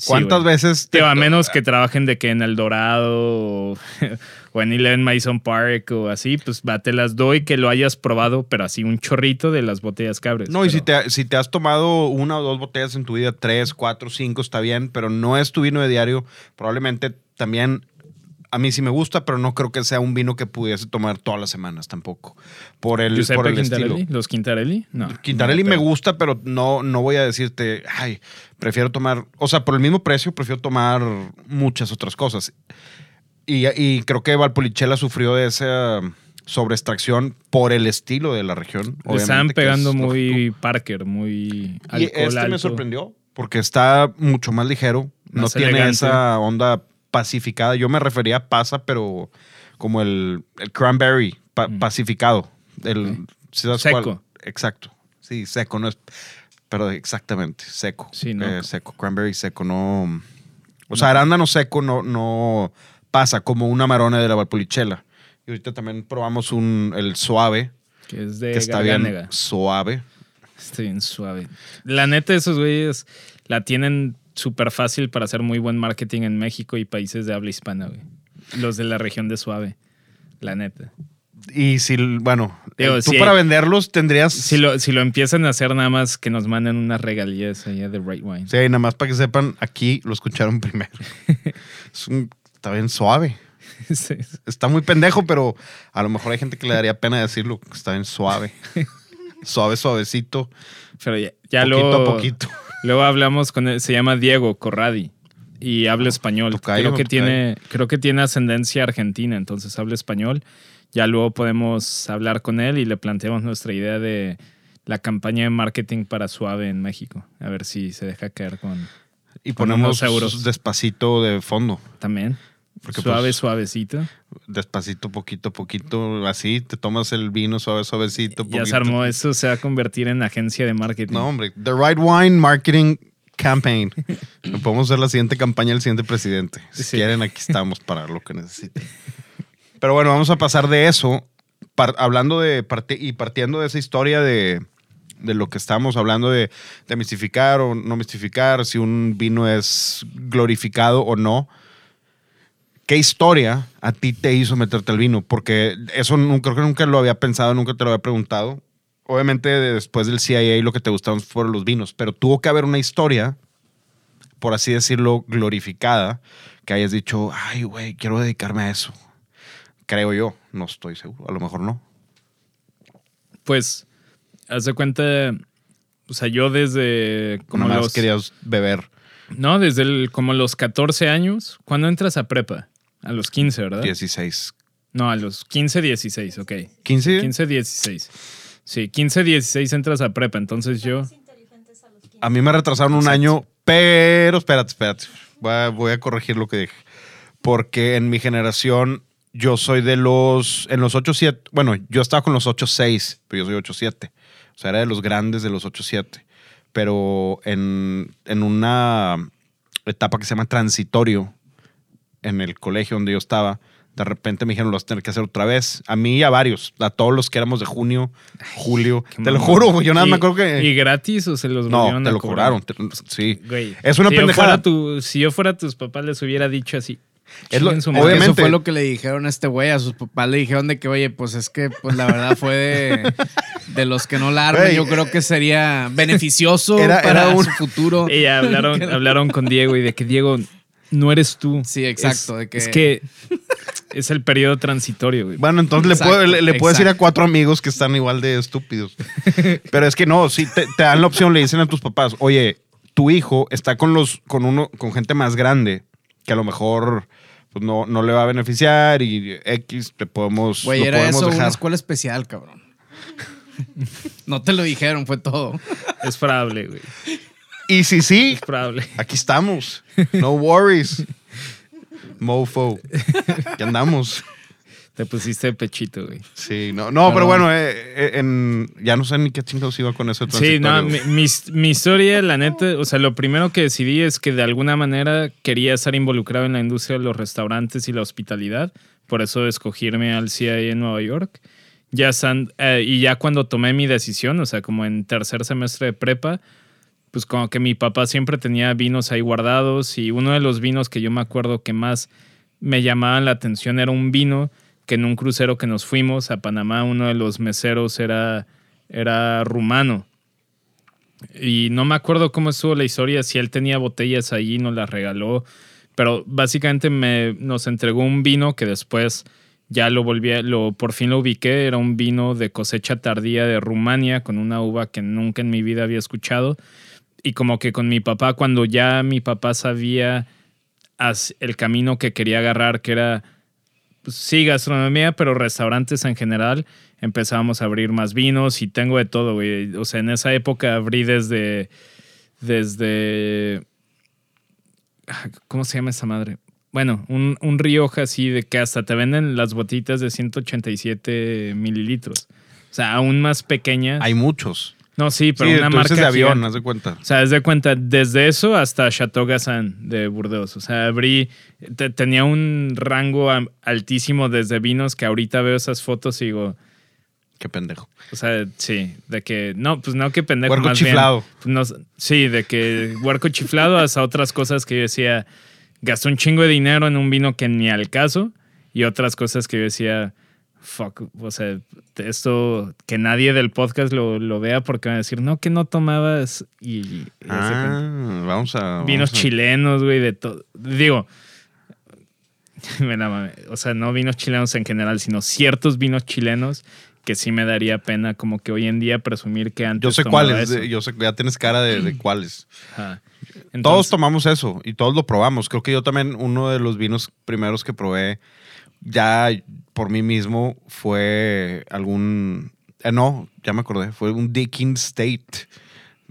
A: ¿Cuántas veces? te-
B: a menos que trabajen de que en El Dorado o, o en Eleven Mason Park o así, pues va, te las doy que lo hayas probado, pero así un chorrito de las botellas cabres.
A: No, y si te, si te has tomado una o dos botellas en tu vida, tres, cuatro, cinco, está bien, pero no es tu vino de diario. Probablemente también a mí sí me gusta, pero no creo que sea un vino que pudiese tomar todas las semanas tampoco. Por el,
B: Giuseppe
A: por el
B: Quintarelli,
A: estilo.
B: ¿Los Quintarelli? No.
A: Quintarelli
B: No,
A: me gusta, pero no, no voy a decirte, ay, prefiero tomar, o sea, por el mismo precio, prefiero tomar muchas otras cosas. Y, y creo que Valpolicella sufrió de esa sobreextracción por el estilo de la región.
B: Le estaban
A: es
B: pegando muy Parker, muy
A: Y este me sorprendió porque está mucho más ligero. no tiene esa onda pacificada. Yo me refería a pasa, pero como el, el cranberry pa- pacificado. El, ¿sí sabes
B: Seco.
A: cuál? Exacto. Sí, seco, no es. Pero exactamente, seco.
B: Sí, ¿no?
A: Eh, seco, cranberry seco, no. O sea, arándano seco no, no pasa como una marona de la Valpolicella. Y ahorita también probamos un, el suave,
B: Que es de
A: que está bien suave.
B: Está bien suave. La neta, esos güeyes la tienen súper fácil para hacer muy buen marketing en México y países de habla hispana, güey. Los de la región de Suave. La neta.
A: Y si, bueno,
B: Digo,
A: eh, tú
B: si-
A: para venderlos tendrías.
B: Si lo, si lo empiezan a hacer, nada más que nos manden unas regalías allá de Right Wine.
A: Sí, nada más para que sepan, aquí lo escucharon primero. es un, está bien suave.
B: Sí.
A: Está muy pendejo, pero a lo mejor hay gente que le daría pena decirlo. Está bien suave. suave, suavecito.
B: Pero ya, ya
A: poquito
B: luego,
A: a poquito.
B: Luego hablamos con él. Se llama Diego Corradi y habla español.
A: tocayo,
B: creo, que
A: tocayo.
B: tiene, creo que tiene ascendencia argentina, entonces habla español. Ya luego podemos hablar con él y le planteamos nuestra idea de la campaña de marketing para Suave en México. A ver si se deja caer con
A: Y ponemos
B: euros.
A: despacito de fondo.
B: también.
A: Porque,
B: Suave,
A: pues,
B: suavecito.
A: Despacito, poquito a poquito. Así, te tomas el vino suave, suavecito.
B: Ya
A: poquito.
B: se armó, eso se va a convertir en agencia de marketing.
A: No, hombre. The Right Wine Marketing Campaign. Podemos hacer la siguiente campaña del siguiente presidente. Si
B: Sí.
A: quieren, aquí estamos para lo que necesiten. Pero bueno, vamos a pasar de eso. par- hablando de parti- y partiendo de esa historia de, de lo que estábamos hablando de, de mistificar o no mistificar, si un vino es glorificado o no. ¿Qué historia a ti te hizo meterte al vino? Porque eso nunca, creo que nunca lo había pensado, nunca te lo había preguntado. Obviamente de- después del CIA lo que te gustaban fueron los vinos, pero tuvo que haber una historia, por así decirlo, glorificada, que hayas dicho, ay, güey, quiero dedicarme a eso. Creo yo, no estoy seguro, a lo mejor no.
B: Pues, haz de cuenta, o sea, yo desde como
A: Nada más
B: los...
A: querías beber
B: No, desde el- como los 14 años. ¿Cuándo entras a prepa? A los 15, ¿verdad?
A: 16.
B: No, a los 15, 16, ok.
A: 15.
B: 15, 16. Sí, 15, 16 entras a prepa. Entonces yo...
A: A mí me retrasaron un año, pero espérate, espérate. Voy a, voy a corregir lo que dije. Porque en mi generación, yo soy de los. En los 8-7. Bueno, yo estaba con los 8-6, pero yo soy 8-7. O sea, era de los grandes de los 8-7. Pero en, en una etapa que se llama transitorio, en el colegio donde yo estaba, de repente me dijeron, lo vas a tener que hacer otra vez. A mí y a varios, a todos los que éramos de junio, julio. Te lo juro, güey, yo nada
B: ¿Y-
A: me acuerdo que.
B: ¿Y gratis o se los
A: No, te
B: a
A: lo
B: cobrar?
A: cobraron. te- sí.
B: Güey,
A: Es una
B: si yo
A: pendejada.
B: tu- si yo fuera tus papás, les hubiera dicho así.
A: Es lo- Obviamente.
C: Eso fue lo que le dijeron a este güey. A sus papás le dijeron de que, oye, pues es que, pues la verdad fue de, de los que no la.
A: Güey,
C: Yo creo que sería beneficioso
A: era-
C: para
A: era un-
C: su futuro.
B: Y hablaron, hablaron con Diego y de que Diego, no eres tú.
C: Sí, exacto,
B: Es,
C: de que-
B: es que es el periodo transitorio, güey.
A: Bueno, entonces le puedo, le, le puedo decir a cuatro amigos que están igual de estúpidos. Pero es que no, si te, te dan la opción, le dicen a tus papás, oye, tu hijo está con los, con uno, con gente más grande, que a lo mejor pues, no, no le va a beneficiar y X te podemos,
C: Güey,
A: lo
C: era
A: podemos
C: eso, una escuela especial, cabrón. no te lo dijeron, fue todo.
B: Es probable, güey.
A: Y si sí,
B: Es probable.
A: aquí estamos. No worries. Mofo. Ya andamos.
B: Te pusiste de pechito, güey.
A: Sí, no, no, pero
B: Pero
A: bueno, eh, eh, en, ya no sé ni qué chingados iba con eso.
B: Sí, no, mi, mi- mi historia, la neta, o sea, lo primero que decidí es que de alguna manera quería estar involucrado en la industria de los restaurantes y la hospitalidad. Por eso escogí irme al CIA en Nueva York. Ya están, eh, y ya cuando tomé mi decisión, o sea, como en tercer semestre de prepa, pues como que mi papá siempre tenía vinos ahí guardados y uno de los vinos que yo me acuerdo que más me llamaban la atención era un vino que en un crucero que nos fuimos a Panamá, uno de los meseros era, era rumano. Y no me acuerdo cómo estuvo la historia, si él tenía botellas allí nos las regaló, pero básicamente me, nos entregó un vino que después ya lo volví, lo, por fin lo ubiqué, era un vino de cosecha tardía de Rumania con una uva que nunca en mi vida había escuchado. Y como que con mi papá, cuando ya mi papá sabía el camino que quería agarrar, que era, pues, sí, gastronomía, pero restaurantes en general, empezábamos a abrir más vinos y tengo de todo, güey. O sea, en esa época abrí desde, desde, ¿cómo se llama esa madre? Bueno, un, un Rioja así de que hasta te venden las botitas de 187 mililitros. O sea, aún más pequeñas.
A: Hay muchos.
B: No, sí, pero
A: sí,
B: una marca
A: de avión,
B: gigante.
A: haz de cuenta.
B: O sea, haz de cuenta, desde eso hasta Chateau Gazan de Burdeos. O sea, abrí, te- tenía un rango altísimo desde vinos que ahorita veo esas fotos y digo,
A: Qué pendejo.
B: o sea, sí, de que, no, pues no que pendejo.
A: Huerco
B: más bien,
A: chiflado.
B: pues, no, sí, de que huerco chiflado hasta otras cosas que yo decía, gasté un chingo de dinero en un vino que ni al caso y otras cosas que yo decía, fuck, o sea, esto, que nadie del podcast lo, lo vea porque van a decir, no, que no tomabas y...
A: Ah, vamos a.
B: Vinos
A: vamos a-
B: chilenos, güey, de todo. Digo, me la mamé. o sea, no vinos chilenos en general, sino ciertos vinos chilenos que sí me daría pena como que hoy en día presumir que antes
A: Yo sé cuáles,
B: eso.
A: yo sé, ya tienes cara de, de cuáles.
B: Ajá.
A: Todos tomamos eso y todos lo probamos. Creo que yo también, uno de los vinos primeros que probé, ya por mí mismo, fue algún. eh, no, ya me acordé. Fue un Dickin State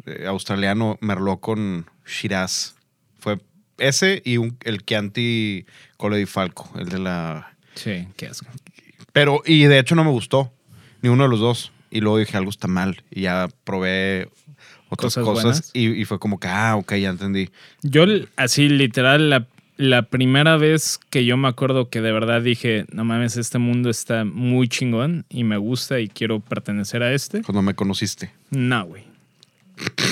A: eh, australiano, Merlot con Shiraz. Fue ese y un- el Chianti Cole di Falco, el de la.
B: Sí, qué asco.
A: Pero, y de hecho no me gustó, ni uno de los dos. Y luego dije, algo está mal. Y ya probé otras
B: Cosas
A: y, y fue como que, ah, ok, ya entendí.
B: Yo, así, literal, la, la primera vez que yo me acuerdo que de verdad dije, no mames, este mundo está muy chingón y me gusta y quiero pertenecer a este.
A: Cuando me conociste.
B: No, güey.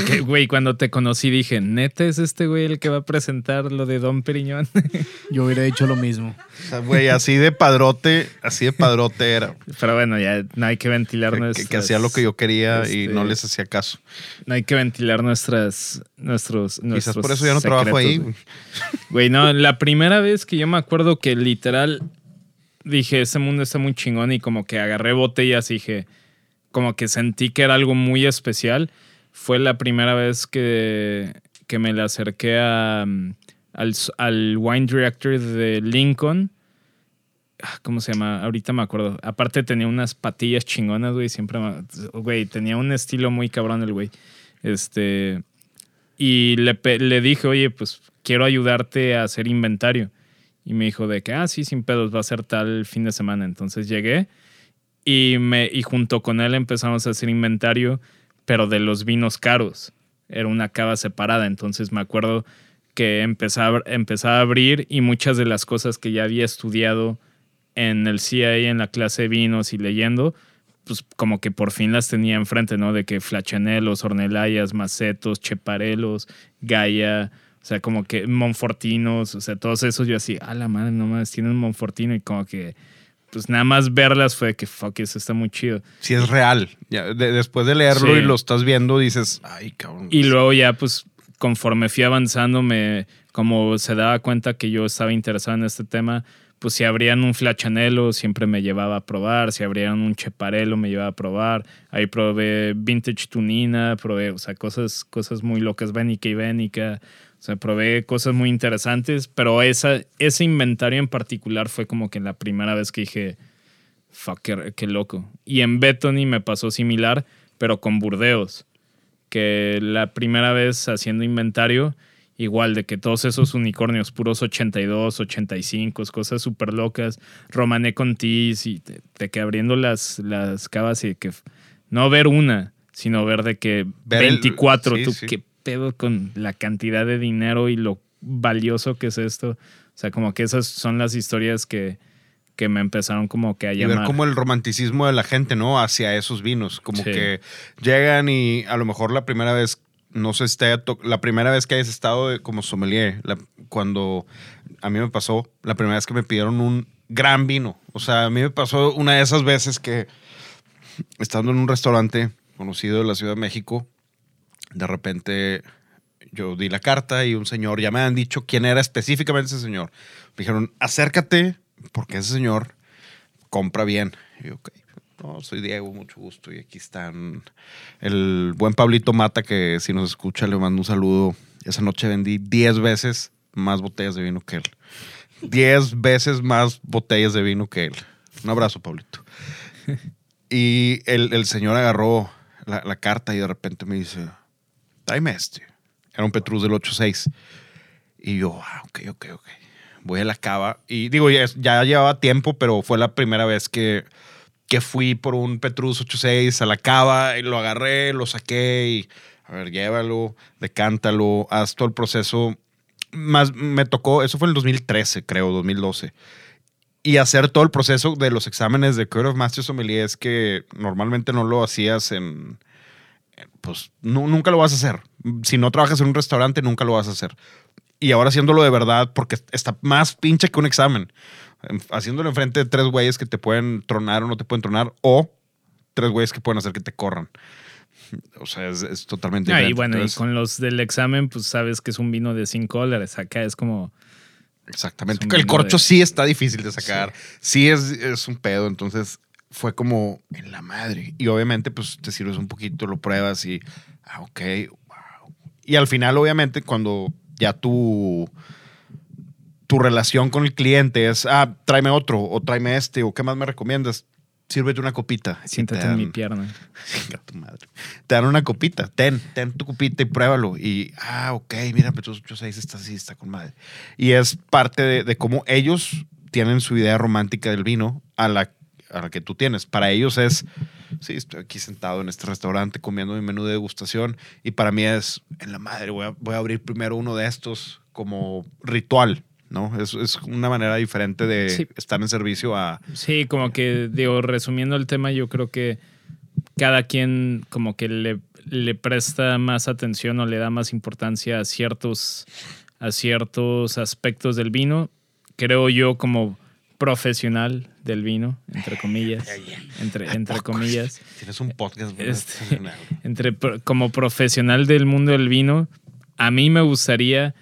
B: Que, Güey, cuando te conocí dije, ¿neta es este güey el que va a presentar lo de Don Periñón?
C: Yo hubiera dicho lo mismo.
A: O sea, güey, así de padrote, así de padrote era.
B: Pero bueno, ya no hay que ventilar
A: Que, que-
B: nuestras...
A: que hacía lo que yo quería y
B: este,
A: no les hacía caso.
B: No hay que ventilar nuestras... Nuestros,
A: Quizás por eso ya no trabajo ahí.
B: Güey, no, la primera vez que yo me acuerdo que literal dije, este mundo está muy chingón y como que agarré botellas y dije, como que sentí que era algo muy especial, fue la primera vez que, que me le acerqué a, mm, al, al wine director de Lincoln. Ah, ¿Cómo se llama? Ahorita me acuerdo. Aparte tenía unas patillas chingonas, güey. Siempre, güey, tenía un estilo muy cabrón el güey. Este, y le, le dije, oye, pues quiero ayudarte a hacer inventario. Y me dijo de que, ah, sí, sin pedos, va a ser tal fin de semana. Entonces llegué y, me, y junto con él empezamos a hacer inventario, pero de los vinos caros. Era una cava separada. Entonces me acuerdo que empezaba, empezaba a abrir y muchas de las cosas que ya había estudiado en el CIA, en la clase de vinos y leyendo, pues como que por fin las tenía enfrente, ¿no? De que flachanelos, ornelayas, macetos, cheparelos, Gaia, o sea, como que monfortinos, o sea, todos esos yo así, a la madre, no más, tienen monfortino y como que, pues nada más verlas fue que, fuck, eso está muy chido.
A: Si es real. Ya, de- después de leerlo
B: Sí.
A: y lo estás viendo, dices, ay, cabrón.
B: Y luego ya, pues, conforme fui avanzando, me, como se daba cuenta que yo estaba interesado en este tema, pues si abrían un flachanelo siempre me llevaba a probar, si abrían un cheparelo me llevaba a probar, ahí probé vintage tunina, probé, o sea, cosas, cosas muy locas, bénica y bénica, o sea, probé cosas muy interesantes, pero esa, ese inventario en particular fue como que la primera vez que dije, fuck, qué, qué loco. Y en Bethany me pasó similar, pero con Burdeos, que la primera vez haciendo inventario, igual de que todos esos unicornios puros 82, 85, cosas súper locas, romané con tis y te, te que abriendo las, las cavas y que no ver una, sino ver de que
A: Ver el-
B: 24,
A: sí,
B: tú
A: sí.
B: qué pedo con la cantidad de dinero y lo valioso que es esto. O sea, como que esas son las historias que, que me empezaron como que a
A: Y
B: llamar.
A: ver como el romanticismo de la gente, ¿no? Hacia esos vinos. Como
B: Sí.
A: que llegan y a lo mejor la primera vez, no sé si te haya to- la primera vez que hayas estado como sommelier, la- cuando a mí me pasó, la primera vez que me pidieron un gran vino. O sea, a mí me pasó una de esas veces que estando en un restaurante conocido de la Ciudad de México, de repente yo di la carta y un señor, ya me han dicho quién era específicamente ese señor. Me dijeron, acércate porque ese señor compra bien. Y yo, ok. No, soy Diego, mucho gusto. Y aquí están el buen Pablito Mata, que si nos escucha le mando un saludo. Esa noche vendí 10 veces más botellas de vino que él. 10 veces más botellas de vino que él. Un abrazo, Pablito. Y el, el señor agarró la, la carta y de repente me dice, dame este. Era un Petrus del 86. Y yo, ah, ok, ok, ok. Voy a la cava. Y digo, ya, ya llevaba tiempo, pero fue la primera vez que, que fui por un Petrus 86 a la cava y lo agarré, lo saqué y, a ver, llévalo, decántalo, haz todo el proceso. Más me tocó, eso fue en el 2013, creo, 2012. Y hacer todo el proceso de los exámenes de Code of Master Sommelier es que normalmente no lo hacías en, pues nu- nunca lo vas a hacer. Si no trabajas en un restaurante, nunca lo vas a hacer. Y ahora haciéndolo de verdad, porque está más pinche que un examen. En- Haciéndolo enfrente de tres güeyes que te pueden tronar o no te pueden tronar, o tres güeyes que pueden hacer que te corran. O sea, es, es totalmente
B: Ah,
A: diferente.
B: y bueno,
A: Entonces,
B: y con los del examen, pues sabes que es un vino de 5 dólares. Acá es como.
A: Exactamente.
B: es
A: El corcho
B: de-
A: sí está difícil de sacar. Sí, es, es un pedo. Entonces fue como en la madre. Y obviamente, pues te sirves un poquito, lo pruebas y, ah, ok, wow. Y al final, obviamente, cuando ya tu, tu relación con el cliente es, ah, tráeme otro, o tráeme este, o qué más me recomiendas, sírvete una copita.
B: Siéntate
A: te
B: en mi
A: dan-
B: pierna.
A: Tu madre. Te dan una copita. Ten, ten tu copita y pruébalo. Y, ah, ok, mira, Petrus 86 está así, está con madre. Y es parte de, de cómo ellos tienen su idea romántica del vino a la, a la que tú tienes. Para ellos es, sí, estoy aquí sentado en este restaurante comiendo mi menú de degustación. Y para mí es, en la madre, voy a, voy a abrir primero uno de estos como ritual. ¿No? Es, es una manera diferente de
B: Sí.
A: estar en servicio a.
B: Sí, como que, digo, resumiendo el tema, yo creo que cada quien como que le, le presta más atención o le da más importancia a ciertos, a ciertos aspectos del vino. Creo yo como profesional del vino, entre comillas, entre, entre comillas.
A: Tienes un podcast.
B: Este, entre, como profesional del mundo del vino, a mí me gustaría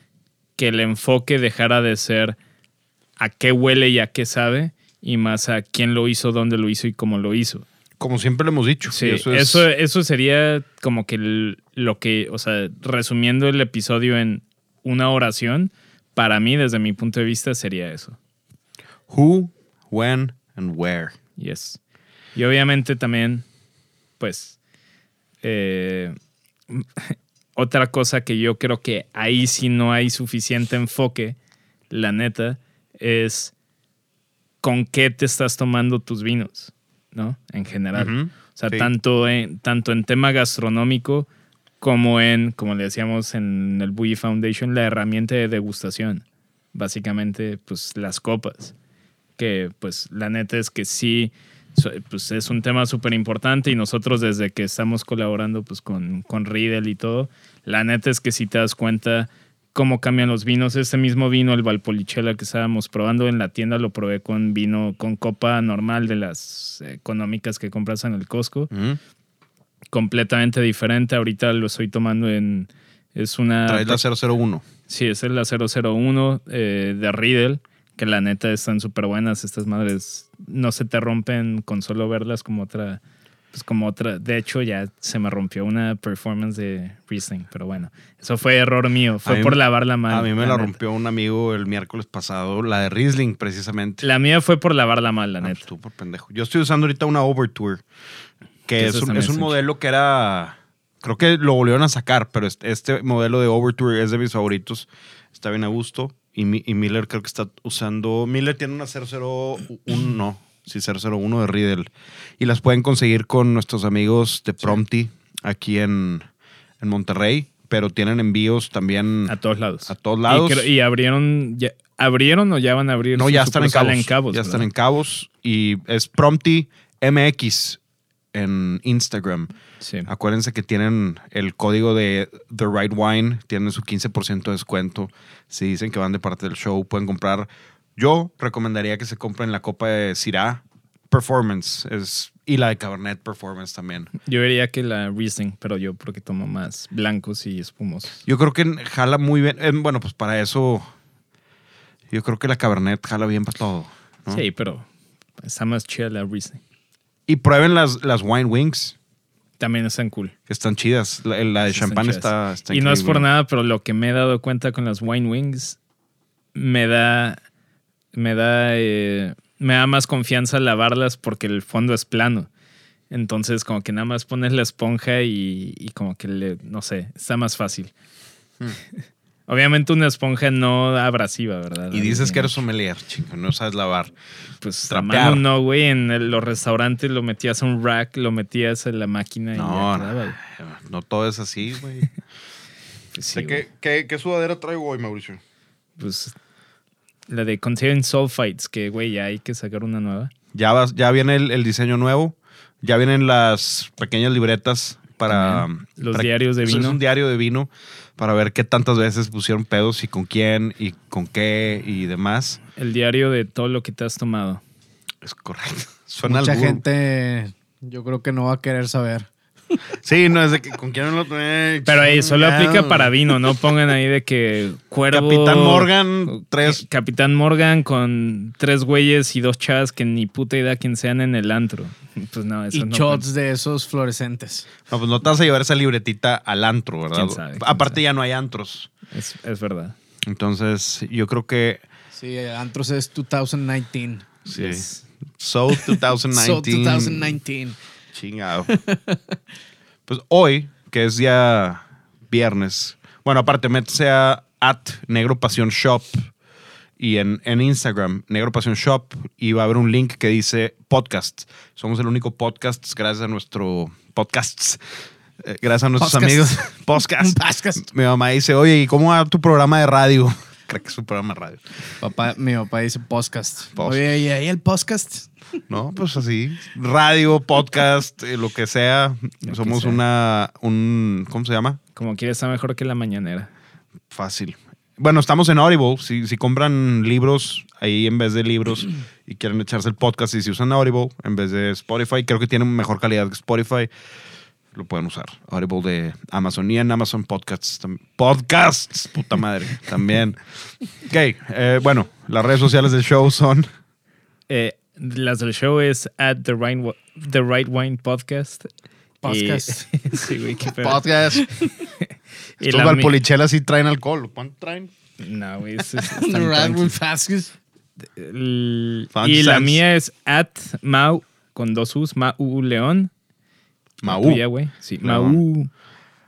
B: que el enfoque dejara de ser a qué huele y a qué sabe, y más a quién lo hizo, dónde lo hizo y cómo lo hizo.
A: Como siempre lo hemos dicho.
B: Sí, eso,
A: eso es-
B: eso, sería como que lo que, o sea, resumiendo el episodio en una oración, para mí, desde mi punto de vista, sería eso.
A: Who, when, and where.
B: Yes. Y obviamente también, pues, eh, otra cosa que yo creo que ahí sí no hay suficiente enfoque, la neta, es con qué te estás tomando tus vinos, ¿no? En general. O sea,
A: Sí.
B: tanto, en, tanto en tema gastronómico como en, como le decíamos en el Bully Foundation, la herramienta de degustación. Básicamente, pues las copas. Que pues la neta es que sí, pues es un tema súper importante y nosotros desde que estamos colaborando pues con, con Riedel y todo, la neta es que si te das cuenta cómo cambian los vinos. Este mismo vino, el Valpolicella que estábamos probando en la tienda, lo probé con vino, con copa normal de las económicas que compras en el Costco
A: Ujú.
B: completamente diferente. Ahorita lo estoy tomando en, Es una...
A: Traes la 001.
B: Sí, es la 001 eh, de Riddle, que la neta están súper buenas. Estas madres no se te rompen con solo verlas como otra... Pues como otra... De hecho, ya se me rompió una performance de Riesling, pero bueno. Eso fue error mío. Fue
A: mí-
B: por lavarla mal.
A: A mí me la rompió un amigo el miércoles pasado, la de Riesling, precisamente.
B: La mía fue por lavarla mal, la
A: Ah,
B: neta.
A: pues tú por pendejo. Yo estoy usando ahorita una Overture, que es un, es un modelo que era. Creo que lo volvieron a sacar, pero este, este modelo de Overture es de mis favoritos. Está bien a gusto. Y, y Miller creo que está usando. Miller tiene una 001, no, sí, 001 de Riddle. Y las pueden conseguir con nuestros amigos de Prompti aquí en, en Monterrey, pero tienen envíos también
B: A todos lados.
A: a todos lados.
B: Y, creo- y abrieron, ya- ¿abrieron o ya van a abrir?
A: No, ya están en cabos.
B: Cabos,
A: ya están
B: ¿verdad?
A: en cabos. Y es Prompti MX en Instagram.
B: Sí.
A: Acuérdense que tienen el código de The Right Wine, tienen su 15% de descuento. Si dicen que van de parte del show, pueden comprar. Yo recomendaría que se compren la copa de Syrah Performance es, y la de Cabernet Performance también.
B: Yo diría que la Riesling, pero yo porque tomo más blancos y espumosos.
A: Yo creo que jala muy bien. eh, Bueno, pues para eso, yo creo que la Cabernet jala bien para todo. ¿no?
B: Sí, pero está más chida la Riesling.
A: Y prueben las, las Wine Wings.
B: También están cool.
A: están chidas. La, la de
B: Sí,
A: champán está, está
B: y no es por nada, pero lo que me he dado cuenta con las Wine Wings me da. Me da. eh, me da más confianza lavarlas porque el fondo es plano. Entonces, como que nada más pones la esponja y, y como que le. No sé, está más fácil.
A: Hmm.
B: Obviamente, una esponja no abrasiva, ¿verdad?
A: Y dices que eres sommelier, chingo, no sabes lavar.
B: Pues
A: trapear.
B: no, güey. En el- los restaurantes lo metías a un rack, lo metías en la máquina y
A: No,
B: ya
A: no,
B: quedaba, güey.
A: no todo es así, güey.
B: Pues sí.
A: ¿Qué, qué, sudadera traigo hoy, Mauricio?
B: Pues la de Contain Sulfites, que güey, ya hay que sacar una nueva.
A: Ya, vas, ya viene el, el diseño nuevo, ya vienen las pequeñas libretas para...
B: También. Los
A: para-
B: diarios de vino.
A: Es un diario de vino para ver qué tantas veces pusieron pedos y con quién y con qué y demás.
B: El diario de todo lo que te has tomado.
A: Es correcto. Suena
C: Mucha gente, yo creo que no va a querer saber.
A: Sí, no es de que con quién lo tomé.
B: Pero ahí solo aplica para vino, no pongan ahí de que cuervo.
A: Capitán Morgan, tres.
B: Capitán Morgan con tres güeyes y dos chavas que ni puta idea quién sean en el antro. Pues no, eso
C: y
B: no.
C: shots de esos fluorescentes.
A: No, pues no te vas a llevar esa libretita al antro, ¿verdad?
B: ¿Quién sabe? ¿Quién
A: Aparte
B: sabe?
A: ya no hay antros.
B: Es, es verdad.
A: Entonces, yo creo que
C: Sí, Antros es 2019.
A: sí.
B: Yes.
A: So 2019.
C: So 2019.
A: Chingado. pues hoy, que es ya viernes. Bueno, aparte, métese a at Negro Pasión Shop y en, en Instagram, Negro Pasión Shop, y va a haber un link que dice podcast. Somos el único podcast, gracias a nuestro podcasts. eh, Gracias a nuestros
C: Podcast.
A: amigos. Podcast.
C: Podcast.
A: Mi mamá dice, oye, ¿y cómo va tu programa de radio? Creo que es un programa de radio.
C: Papá, mi papá dice podcast. Oye, ¿y ahí el podcast?
A: No, pues así. Radio, podcast, eh, lo que sea.
B: Lo
A: Somos
B: que sea.
A: una, un, ¿cómo se llama?
B: Como quiera está mejor que la mañanera.
A: Fácil. Bueno, estamos en Audible. Si, si compran libros ahí en vez de libros y quieren echarse el podcast y si usan Audible en vez de Spotify, creo que tienen mejor calidad que Spotify. Lo pueden usar. Audible de Amazon y en Amazon Podcasts. Podcasts, puta madre, también. Ok, eh, bueno, las redes sociales del show son
B: Eh, las del show es at the right, the right Wine Podcast.
C: Podcast.
B: Y- sí, güey, qué pedo.
A: Podcast.
B: Y
A: Estos valpolichelas sí traen alcohol. ¿Cuánto traen?
B: No, güey. es- y la mía es at Mau con dos U's, Mau León.
A: Mau.
B: Tuya, güey. Sí,
A: León.
B: Mau.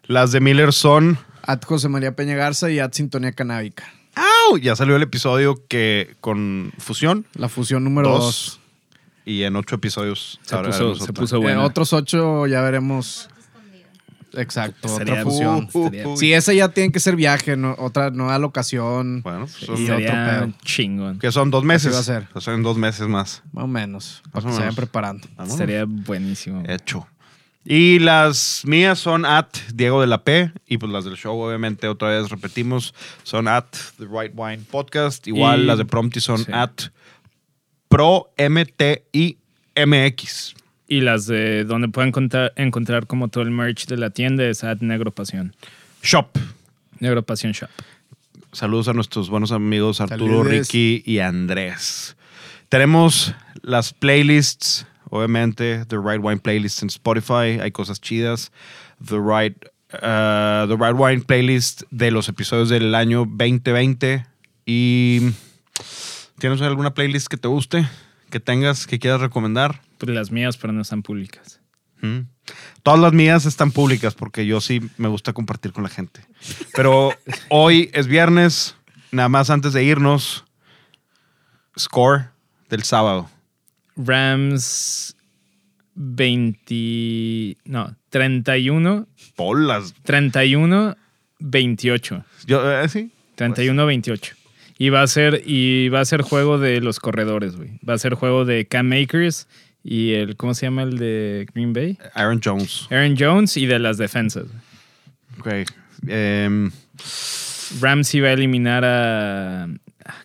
A: Las de Miller son.
C: At José María Peña Garza y at Sintonía Canábica.
A: ¡Au! Ya salió el episodio que con fusión.
C: La fusión número
A: Dos.
C: dos.
A: Y en ocho episodios.
B: Se puso, se puso
C: En
B: bueno.
C: otros ocho ya veremos. Exacto,
B: Sería-
C: otra fusión.
A: Uh, uh, uh.
C: Sí, ese ya tiene que ser viaje, no- otra nueva locación.
A: Bueno, pues
C: Y otro
B: Sería
C: pedo.
B: chingón.
A: que son dos meses.
C: va a ser.
A: Son dos meses más.
C: Más o menos.
A: Más
C: Para
A: o
C: que se vayan preparando.
A: Vámonos.
B: Sería buenísimo.
A: Hecho. Y las mías son at Diego de la P. Y pues las del show, obviamente, otra vez repetimos, son at The Right Wine Podcast. Igual
B: Y-
A: las de Prompti son
B: sí.
A: at Pro MTI MX.
B: Y las de donde pueden encontrar, encontrar como todo el merch de la tienda es at Negro Pasión.
A: Shop.
B: Negro Pasión Shop.
A: Saludos a nuestros buenos amigos Arturo,
C: Saludes.
A: Ricky y Andrés. Tenemos las playlists, obviamente, The Right Wine Playlist en Spotify. Hay cosas chidas. The Right, uh, The Right Wine Playlist de los episodios del año 2020. Y ¿tienes alguna playlist que te guste? Que tengas, que quieras recomendar?
B: Pues las mías, pero no están públicas.
A: Mm. Todas las mías están públicas porque yo sí me gusta compartir con la gente. Pero hoy es viernes, nada más antes de irnos, score del sábado.
B: Rams 20. No, 31.
A: Polas.
B: 31, 28.
A: Yo, eh, sí.
B: 31, 28. Y va a ser, y va a ser juego de los corredores, güey. Va a ser juego de Cam Makers y el, ¿cómo se llama el de Green Bay?
A: Aaron Jones.
B: Aaron Jones y de las defensas.
A: Ok. Em,
B: Rams iba a eliminar a.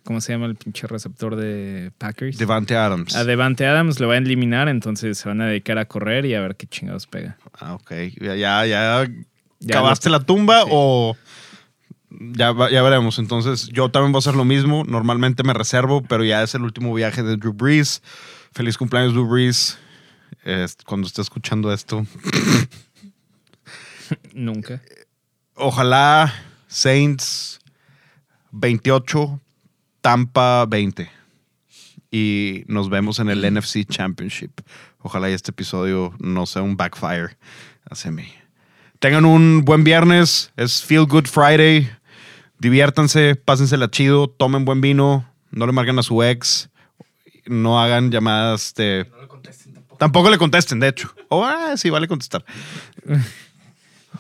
B: ¿Cómo se llama el pinche receptor de Packers?
A: Devante Adams.
B: a Devante Adams lo va a eliminar, entonces se van a dedicar a correr y a ver qué chingados pega.
A: Ah, ok. Ya, ya, ya
B: Ya
A: cavaste
B: lo-
A: la tumba
B: sí.
A: o ya, ya veremos. Entonces, yo también voy a hacer lo mismo. Normalmente me reservo, pero ya es el último viaje de Drew Brees. Feliz cumpleaños, Drew Brees. Es- cuando esté escuchando esto.
B: Nunca.
A: Ojalá Saints 28, Tampa 20. Y nos vemos en el NFC Championship. Ojalá y este episodio no sea un backfire hacia mí. Tengan un buen viernes. Es Feel Good Friday. Diviértanse, pásensela chido, tomen buen vino, no le marquen a su ex, no hagan llamadas de... tampoco. le contesten, de hecho. O ah, sí, vale contestar.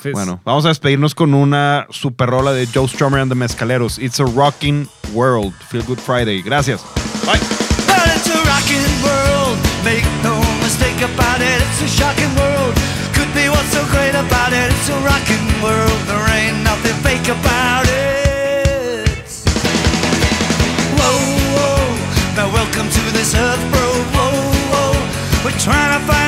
B: Pues,
A: Bueno, vamos a despedirnos con una super rola de Joe Strummer and the Mezcaleros. It's a rocking world. Feel Good Friday. Gracias. Bye.
D: But it's a rocking world, make no mistake about it, it's a shocking world. Could be what's so great about it, it's a rocking world, there ain't nothing fake about it. Whoa, whoa, now welcome to this earth, bro. Whoa, whoa, we're trying to find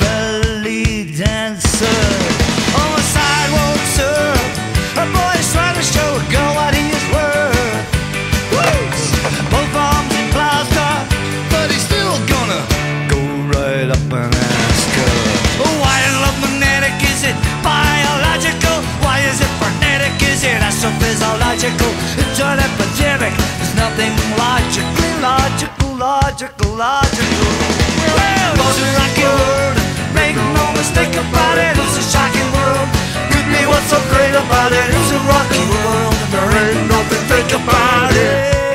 D: logical, logical. Well, it's a rocky world. Make no mistake about it. It's a shocking world. With me, what's so great about it? It's a rocky world. There ain't nothing fake about it.